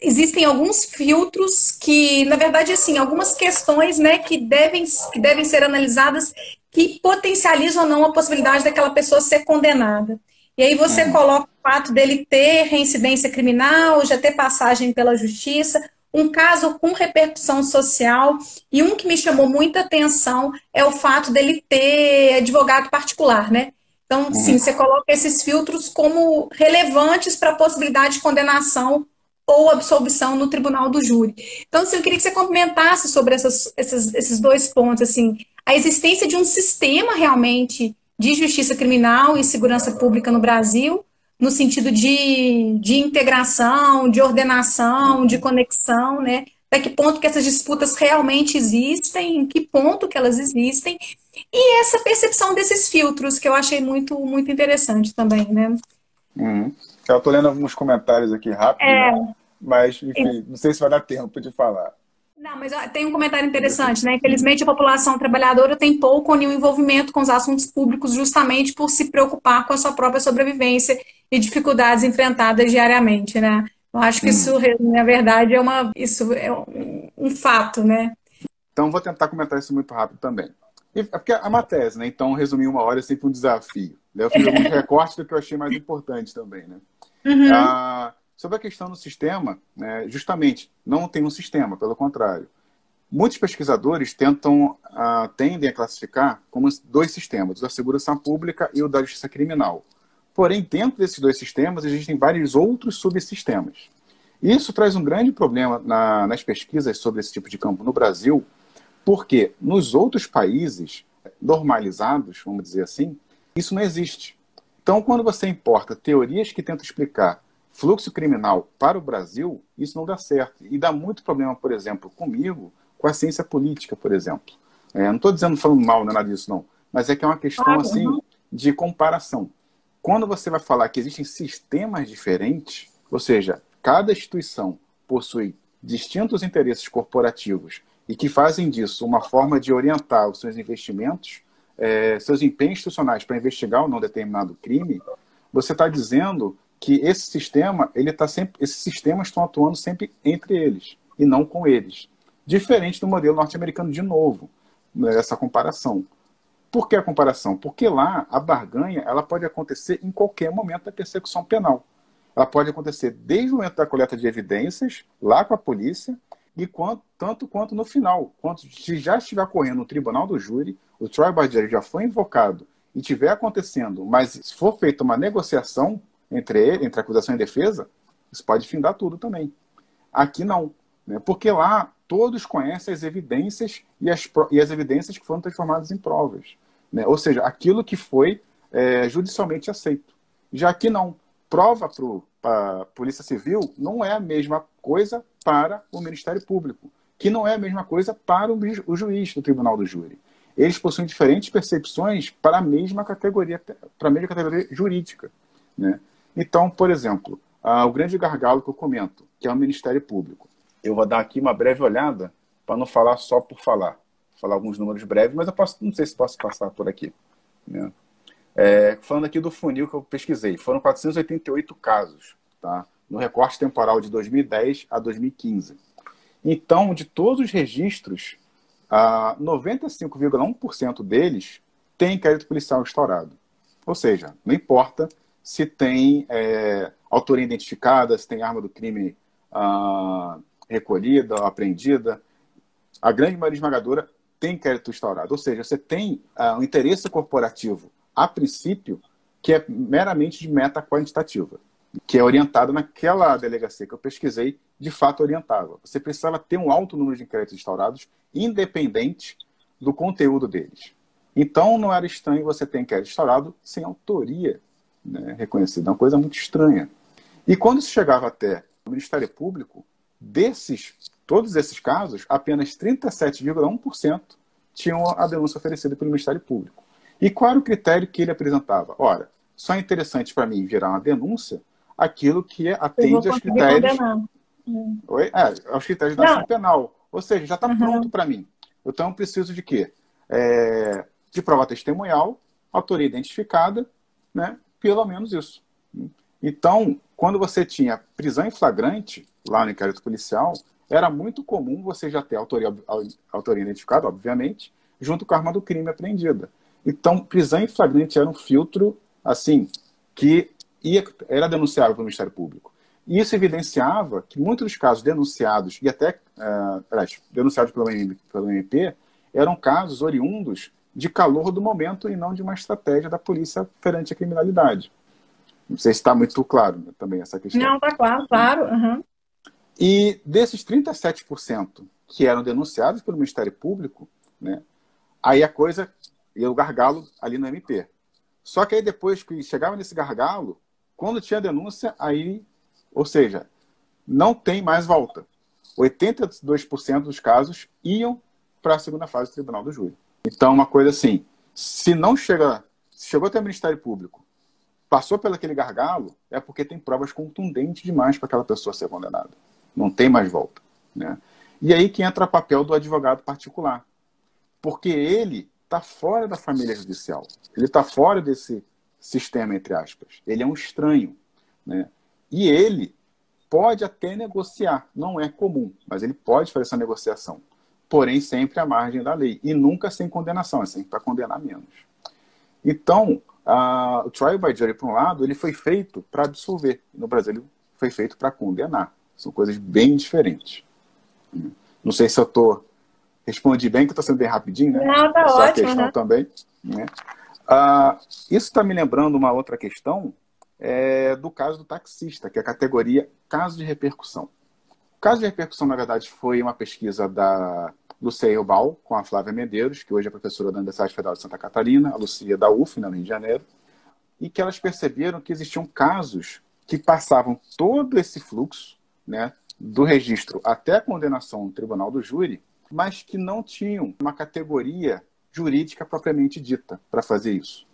existem alguns filtros que, na verdade, assim, algumas questões né, que, devem, que devem ser analisadas que potencializam ou não a possibilidade daquela pessoa ser condenada. E aí você uhum. coloca o fato dele ter reincidência criminal, já ter passagem pela justiça, um caso com repercussão social, e um que me chamou muita atenção é o fato dele ter advogado particular, né? Então, sim, uhum. você coloca esses filtros como relevantes para a possibilidade de condenação ou absolvição no tribunal do júri. Então, assim, eu queria que você comentasse sobre essas, esses, esses dois pontos, assim, a existência de um sistema realmente de justiça criminal e segurança pública no Brasil, no sentido de, de integração, de ordenação, de conexão, né, até que ponto que essas disputas realmente existem, em que ponto que elas existem, e essa percepção desses filtros, que eu achei muito, muito interessante também, né? Uhum. Eu estou lendo alguns comentários aqui rápido, é... né? mas, enfim, não sei se vai dar tempo de falar. Não, mas tem um comentário interessante, né? Infelizmente, a população trabalhadora tem pouco ou nenhum envolvimento com os assuntos públicos justamente por se preocupar com a sua própria sobrevivência e dificuldades enfrentadas diariamente, né? Eu acho que isso, hum. na verdade, é, uma, isso é um, um fato, né? Então, vou tentar comentar isso muito rápido também. E, é porque é uma tese, né? Então, resumir uma hora é sempre um desafio. Eu fiz alguns recortes do que eu achei mais importante também, né? Uhum. Ah, Sobre a questão do sistema, né, justamente, não tem um sistema, pelo contrário. Muitos pesquisadores tentam, uh, tendem a classificar como dois sistemas, o da segurança pública e o da justiça criminal. Porém, dentro desses dois sistemas, existem vários outros subsistemas. Isso traz um grande problema na, nas pesquisas sobre esse tipo de campo no Brasil, porque nos outros países normalizados, vamos dizer assim, isso não existe. Então, quando você importa teorias que tentam explicar fluxo criminal para o Brasil, isso não dá certo. E dá muito problema, por exemplo, comigo, com a ciência política, por exemplo. É, não estou dizendo falando mal, não é nada disso, não. Mas é que é uma questão ah, assim uhum. de comparação. Quando você vai falar que existem sistemas diferentes, ou seja, cada instituição possui distintos interesses corporativos e que fazem disso uma forma de orientar os seus investimentos, é, seus empenhos institucionais para investigar ou não determinado crime, você está dizendo que esse sistema, ele tá sempre, esses sistemas estão atuando sempre entre eles e não com eles. Diferente do modelo norte-americano, de novo, essa comparação. Por que a comparação? Porque lá a barganha ela pode acontecer em qualquer momento da persecução penal. Ela pode acontecer desde o momento da coleta de evidências, lá com a polícia, e quanto, tanto quanto no final. Quanto, se já estiver correndo no tribunal do júri, o by jury já foi invocado e estiver acontecendo, mas se for feita uma negociação, entre ele, entre acusação e defesa, isso pode findar tudo também. Aqui não, né? porque lá todos conhecem as evidências e as, e as evidências que foram transformadas em provas. Né? Ou seja, aquilo que foi é, judicialmente aceito. Já aqui não. Prova para a Polícia Civil não é a mesma coisa para o Ministério Público, que não é a mesma coisa para o, o juiz do Tribunal do Júri. Eles possuem diferentes percepções para a mesma categoria, para a mesma categoria jurídica. Né? Então, por exemplo, o grande gargalo que eu comento, que é o Ministério Público. Eu vou dar aqui uma breve olhada para não falar só por falar. Vou falar alguns números breves, mas eu posso, não sei se posso passar por aqui. Né? É, falando aqui do funil que eu pesquisei, foram 488 casos, tá? No recorte temporal de 2010 a 2015. Então, de todos os registros, 95,1% deles tem inquérito policial instaurado. Ou seja, não importa se tem é, autoria identificada, se tem arma do crime ah, recolhida, apreendida. A grande maioria esmagadora tem inquérito instaurado. Ou seja, você tem ah, um interesse corporativo, a princípio, que é meramente de meta quantitativa, que é orientada naquela delegacia que eu pesquisei, de fato orientava. Você precisava ter um alto número de inquéritos instaurados, independente do conteúdo deles. Então, não era estranho você ter inquérito instaurado sem autoria né, reconhecida. É uma coisa muito estranha. E quando se chegava até o Ministério Público, desses, todos esses casos, apenas 37,1% tinham a denúncia oferecida pelo Ministério Público. E qual era o critério que ele apresentava? Ora, só é interessante para mim gerar uma denúncia aquilo que atende aos critérios. Oi? É, aos critérios da ação penal. Ou seja, já está uhum. pronto para mim. Então, eu preciso de quê? É, de prova testemunhal, autoria identificada, né? pelo menos isso. Então, quando você tinha prisão em flagrante, lá no inquérito policial, era muito comum você já ter autoria, autoria identificada, obviamente, junto com a arma do crime apreendida. Então, prisão em flagrante era um filtro, assim, que ia, era denunciável pelo Ministério Público. E isso evidenciava que muitos dos casos denunciados, e até, uh, denunciados pelo, pelo MP, eram casos oriundos de calor do momento e não de uma estratégia da polícia perante a criminalidade. Não sei se está muito claro né, também essa questão. Não, está claro, claro. Uhum. E desses 37% que eram denunciados pelo Ministério Público, né, aí a coisa ia o gargalo ali no MP. Só que aí depois que chegava nesse gargalo, quando tinha denúncia, aí, ou seja, não tem mais volta. 82% dos casos iam para a segunda fase do tribunal do júri. Então, uma coisa assim, se não chega, se chegou até o Ministério Público, passou pelo aquele gargalo, é porque tem provas contundentes demais para aquela pessoa ser condenada. Não tem mais volta. Né? E aí que entra o papel do advogado particular. Porque ele está fora da família judicial. Ele está fora desse sistema, entre aspas. Ele é um estranho. Né? E ele pode até negociar. Não é comum, mas ele pode fazer essa negociação porém sempre à margem da lei, e nunca sem condenação, é sempre para condenar menos. Então, o trial by jury, por um lado, ele foi feito para absolver, no Brasil ele foi feito para condenar. São coisas bem diferentes. Não sei se eu estou respondi bem, que estou sendo bem rapidinho, né? Não, tá Essa ótimo, questão né? também. Né? Ah, isso está me lembrando uma outra questão é, do caso do taxista, que é a categoria caso de repercussão. O caso de repercussão, na verdade, foi uma pesquisa da Lucia Eubal com a Flávia Medeiros, que hoje é professora da Universidade Federal de Santa Catarina, a Lucia da UF, no Rio de Janeiro, e que elas perceberam que existiam casos que passavam todo esse fluxo, né, do registro até a condenação no tribunal do júri, mas que não tinham uma categoria jurídica propriamente dita para fazer isso.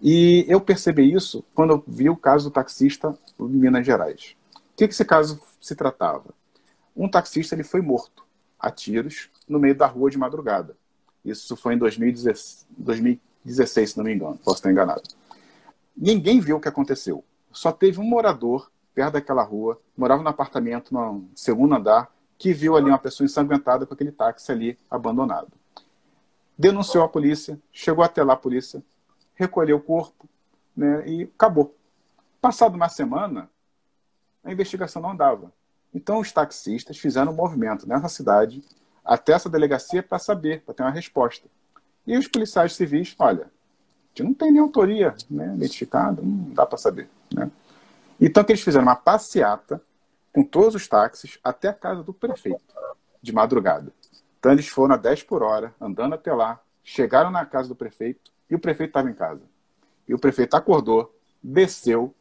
E eu percebi isso quando eu vi o caso do taxista em Minas Gerais. O que, que esse caso se tratava? Um taxista ele foi morto a tiros no meio da rua de madrugada. Isso foi em 2016, 2016 se não me engano, posso estar enganado. Ninguém viu o que aconteceu. Só teve um morador perto daquela rua, morava no apartamento no segundo andar, que viu ali uma pessoa ensanguentada com aquele táxi ali abandonado. Denunciou a polícia, chegou até lá a polícia, recolheu o corpo né, e acabou. Passado uma semana, a investigação não andava. Então os taxistas fizeram um movimento nessa cidade até essa delegacia para saber, para ter uma resposta. E os policiais civis, olha, a gente não tem nem autoria né, identificada, não dá para saber. Né? Então que eles fizeram uma passeata com todos os táxis até a casa do prefeito, de madrugada. Então eles foram a 10 por hora, andando até lá, chegaram na casa do prefeito e o prefeito estava em casa. E o prefeito acordou, desceu,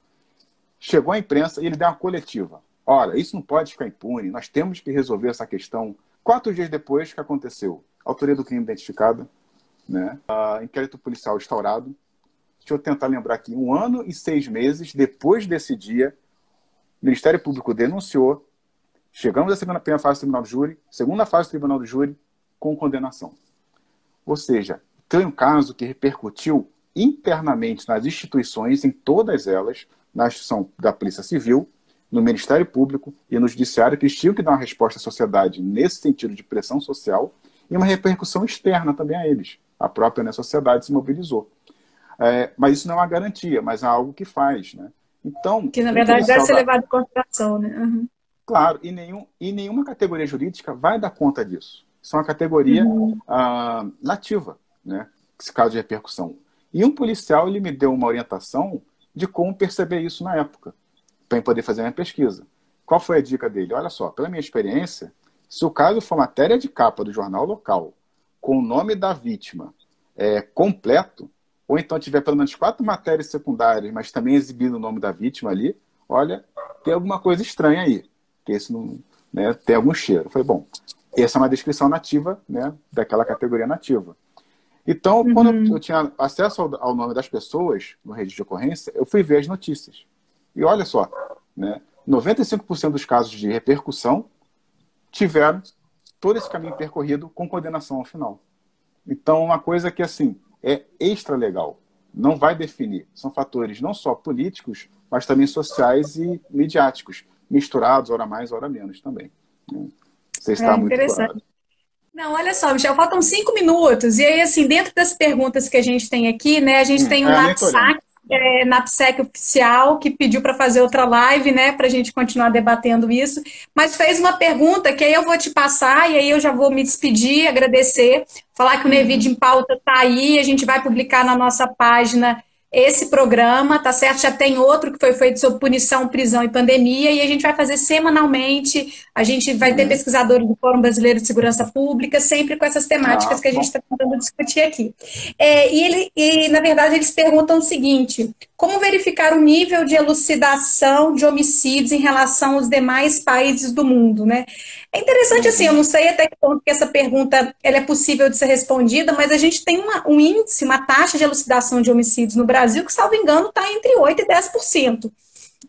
chegou à imprensa e ele deu uma coletiva. Olha, isso não pode ficar impune, nós temos que resolver essa questão. Quatro dias depois que aconteceu, autoria do crime identificada, né? Uh, inquérito policial instaurado. Deixa eu tentar lembrar aqui, um ano e seis meses depois desse dia, o Ministério Público denunciou, chegamos à segunda primeira fase do Tribunal do Júri, segunda fase do Tribunal do Júri, com condenação. Ou seja, tem um caso que repercutiu internamente nas instituições, em todas elas, na instituição da Polícia Civil, no Ministério Público e no Judiciário, que tinham que dar uma resposta à sociedade nesse sentido de pressão social e uma repercussão externa também a eles. A própria né, sociedade se mobilizou. É, mas isso não é uma garantia, mas é algo que faz. Né? Então, que na verdade deve ser levado em consideração. Né? Uhum. Claro, e, nenhum, e nenhuma categoria jurídica vai dar conta disso. Isso é uma categoria uhum. uh, nativa, né? esse caso de repercussão. E um policial ele me deu uma orientação de como perceber isso na época para poder fazer a minha pesquisa. Qual foi a dica dele? Olha só, pela minha experiência, se o caso for matéria de capa do jornal local, com o nome da vítima é, completo, ou então tiver pelo menos quatro matérias secundárias, mas também exibindo o nome da vítima ali, olha, tem alguma coisa estranha aí, que esse não, né, tem algum cheiro. Foi bom. Essa é uma descrição nativa, né, daquela categoria nativa. Então, uhum. quando eu tinha acesso ao, ao, nome das pessoas no registro de ocorrência, eu fui ver as notícias. E olha só, né, 95% dos casos de repercussão tiveram todo esse caminho percorrido com condenação ao final. Então, uma coisa que, assim, é extra legal, não vai definir. São fatores não só políticos, mas também sociais e midiáticos, misturados, hora mais, hora menos também. Né? Você está é, muito claro. Não, olha só, Michel, faltam cinco minutos. E aí, assim, dentro das perguntas que a gente tem aqui, né, a gente hum, tem um é, NAPSAC, é, NAPSEC oficial, que pediu para fazer outra live, né, para a gente continuar debatendo isso, mas fez uma pergunta que aí eu vou te passar e aí eu já vou me despedir, agradecer, falar que o Nevid em Pauta está aí, a gente vai publicar na nossa página esse programa, tá certo? Já tem outro que foi feito sobre punição, prisão e pandemia, e a gente vai fazer semanalmente. A gente vai ter uhum. pesquisadores do Fórum Brasileiro de Segurança Pública, sempre com essas temáticas ah, que a gente está tentando discutir aqui. É, e, ele, e, na verdade, eles perguntam o seguinte: como verificar o nível de elucidação de homicídios em relação aos demais países do mundo, né? É interessante assim, eu não sei até que ponto que essa pergunta ela é possível de ser respondida, mas a gente tem uma, um índice, uma taxa de elucidação de homicídios no Brasil que, salvo engano, está entre 8% e 10%.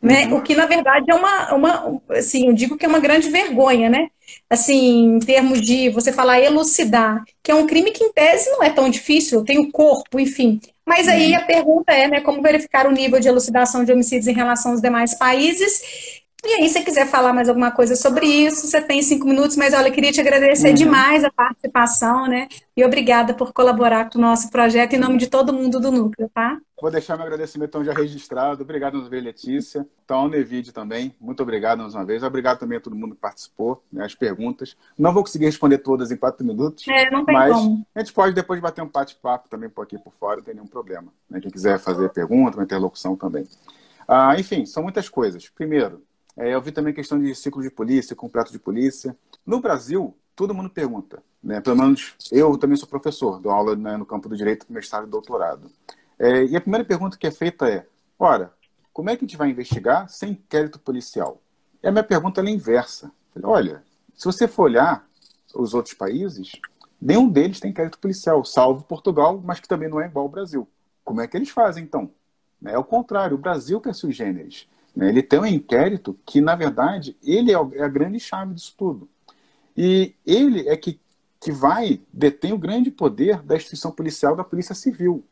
Né? Uhum. O que, na verdade, é uma, uma, assim, eu digo que é uma grande vergonha, né? Assim, em termos de você falar elucidar, que é um crime que, em tese, não é tão difícil, tem o corpo, enfim. Mas aí uhum. a pergunta é, né, como verificar o nível de elucidação de homicídios em relação aos demais países? E aí, se você quiser falar mais alguma coisa sobre isso, você tem cinco minutos, mas olha, eu queria te agradecer uhum. demais a participação, né? E obrigada por colaborar com o nosso projeto em nome de todo mundo do Núcleo, tá? Vou deixar meu agradecimento então já registrado. Obrigado uma vez, Letícia. Então, ao Nevide também, muito obrigado mais uma vez. Obrigado também a todo mundo que participou, né, as perguntas. Não vou conseguir responder todas em quatro minutos, é, não tem mas como. a gente pode depois bater um bate-papo também por aqui por fora, não tem nenhum problema. Né? Quem quiser fazer pergunta, uma interlocução também. Ah, enfim, são muitas coisas. Primeiro, é, eu vi também questão de ciclo de polícia, completo de polícia. No Brasil, todo mundo pergunta, né? Pelo menos eu também sou professor, dou aula né, no campo do direito, mestrado e doutorado. É, e a primeira pergunta que é feita é: ora, como é que a gente vai investigar sem inquérito policial? E a minha pergunta é inversa. Olha, se você for olhar os outros países, nenhum deles tem inquérito policial, salvo Portugal, mas que também não é igual ao Brasil. Como é que eles fazem, então? É o contrário, o Brasil que é sui generis. Né? Ele tem um inquérito que, na verdade, ele é, é a grande chave disso tudo. E ele é que, que vai, detém o grande poder da instituição policial da Polícia Civil.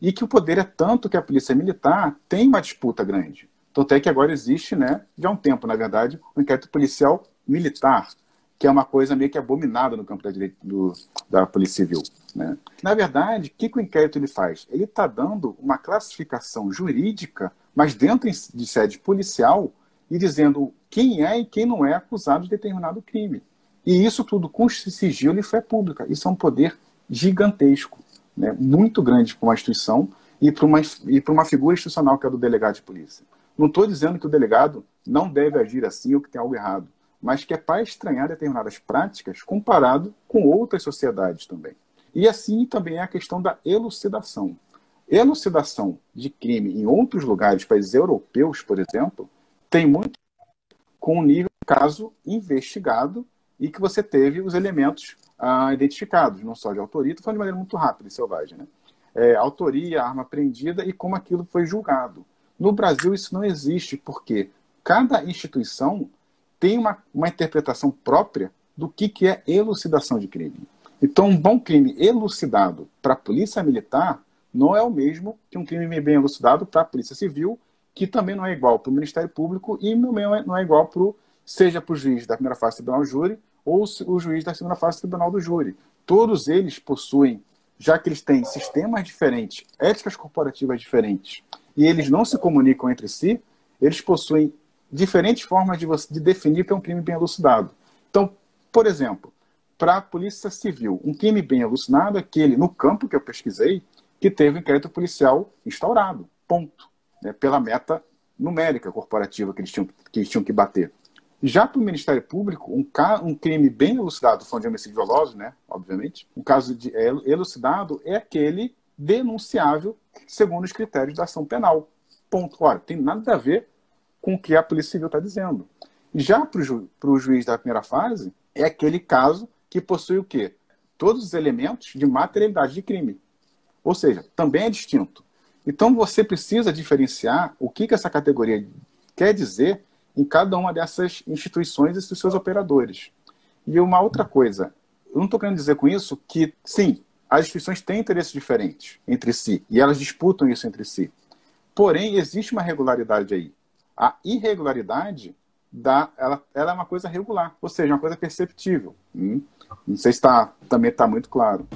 E que o poder é tanto que a Polícia Militar tem uma disputa grande. Tanto é que agora existe, né, já há um tempo, na verdade, o um inquérito policial militar, que é uma coisa meio que abominada no campo da, direito, do, da Polícia Civil. Né? Na verdade, o que, que o inquérito ele faz? Ele está dando uma classificação jurídica mas dentro de sede policial e dizendo quem é e quem não é acusado de determinado crime. E isso tudo com sigilo e fé pública. Isso é um poder gigantesco, né? muito grande para uma instituição e para uma, e para uma figura institucional que é do delegado de polícia. Não estou dizendo que o delegado não deve agir assim ou que tem algo errado, mas que é para estranhar determinadas práticas comparado com outras sociedades também. E assim também é a questão da elucidação. Elucidação de crime em outros lugares, países europeus, por exemplo, tem muito com o nível do caso investigado e que você teve os elementos ah, identificados, não só de autoria, estou falando de maneira muito rápida e selvagem, né? É, autoria, arma apreendida e como aquilo foi julgado. No Brasil isso não existe, porque cada instituição tem uma, uma interpretação própria do que, que é elucidação de crime. Então, um bom crime elucidado para a polícia militar não é o mesmo que um crime bem elucidado para a Polícia Civil, que também não é igual para o Ministério Público e também não é igual para seja para o juiz da primeira fase do tribunal do júri ou o juiz da segunda fase do tribunal do júri. Todos eles possuem, já que eles têm sistemas diferentes, éticas corporativas diferentes, e eles não se comunicam entre si, eles possuem diferentes formas de, de definir que é um crime bem elucidado. Então, por exemplo, para a Polícia Civil, um crime bem elucidado é aquele, no campo que eu pesquisei, que teve o inquérito policial instaurado, ponto, né, pela meta numérica corporativa que eles tinham que, eles tinham que bater. Já para o Ministério Público, um, um crime bem elucidado, falando de homicídio doloso, né, obviamente, um caso de, é, elucidado é aquele denunciável segundo os critérios da ação penal. Ponto. Ora, tem nada a ver com o que a Polícia Civil está dizendo. Já para o ju, juiz da primeira fase, é aquele caso que possui o quê? Todos os elementos de materialidade de crime. Ou seja, também é distinto. Então você precisa diferenciar o que, que essa categoria quer dizer em cada uma dessas instituições e seus operadores. E uma outra coisa, eu não estou querendo dizer com isso que, sim, as instituições têm interesses diferentes entre si e elas disputam isso entre si. Porém, existe uma regularidade aí. A irregularidade dá, ela, ela é uma coisa regular, ou seja, uma coisa perceptível. Hum? Não sei se tá, também está muito claro.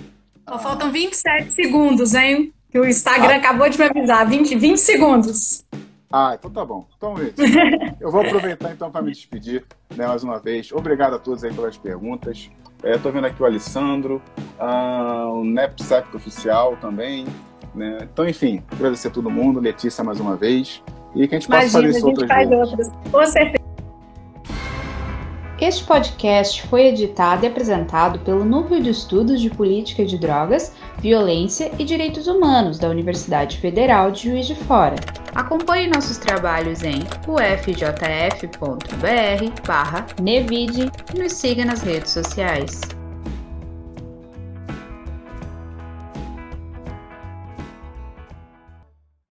Só faltam 27 segundos, hein? Que o Instagram ah. acabou de me avisar. 20, 20 segundos. Ah, então tá bom. Então, gente, eu vou aproveitar então para me despedir né, mais uma vez. Obrigado a todos aí pelas perguntas. Estou é, vendo aqui o Alessandro, uh, o NEPSEC oficial também. Né? Então, enfim, agradecer a todo mundo, Letícia mais uma vez. E que a gente possa Imagina, fazer isso outras vezes. Com certeza. Este podcast foi editado e apresentado pelo Núcleo de Estudos de Política de Drogas, Violência e Direitos Humanos da Universidade Federal de Juiz de Fora. Acompanhe nossos trabalhos em ufjf.br/nevide e nos siga nas redes sociais.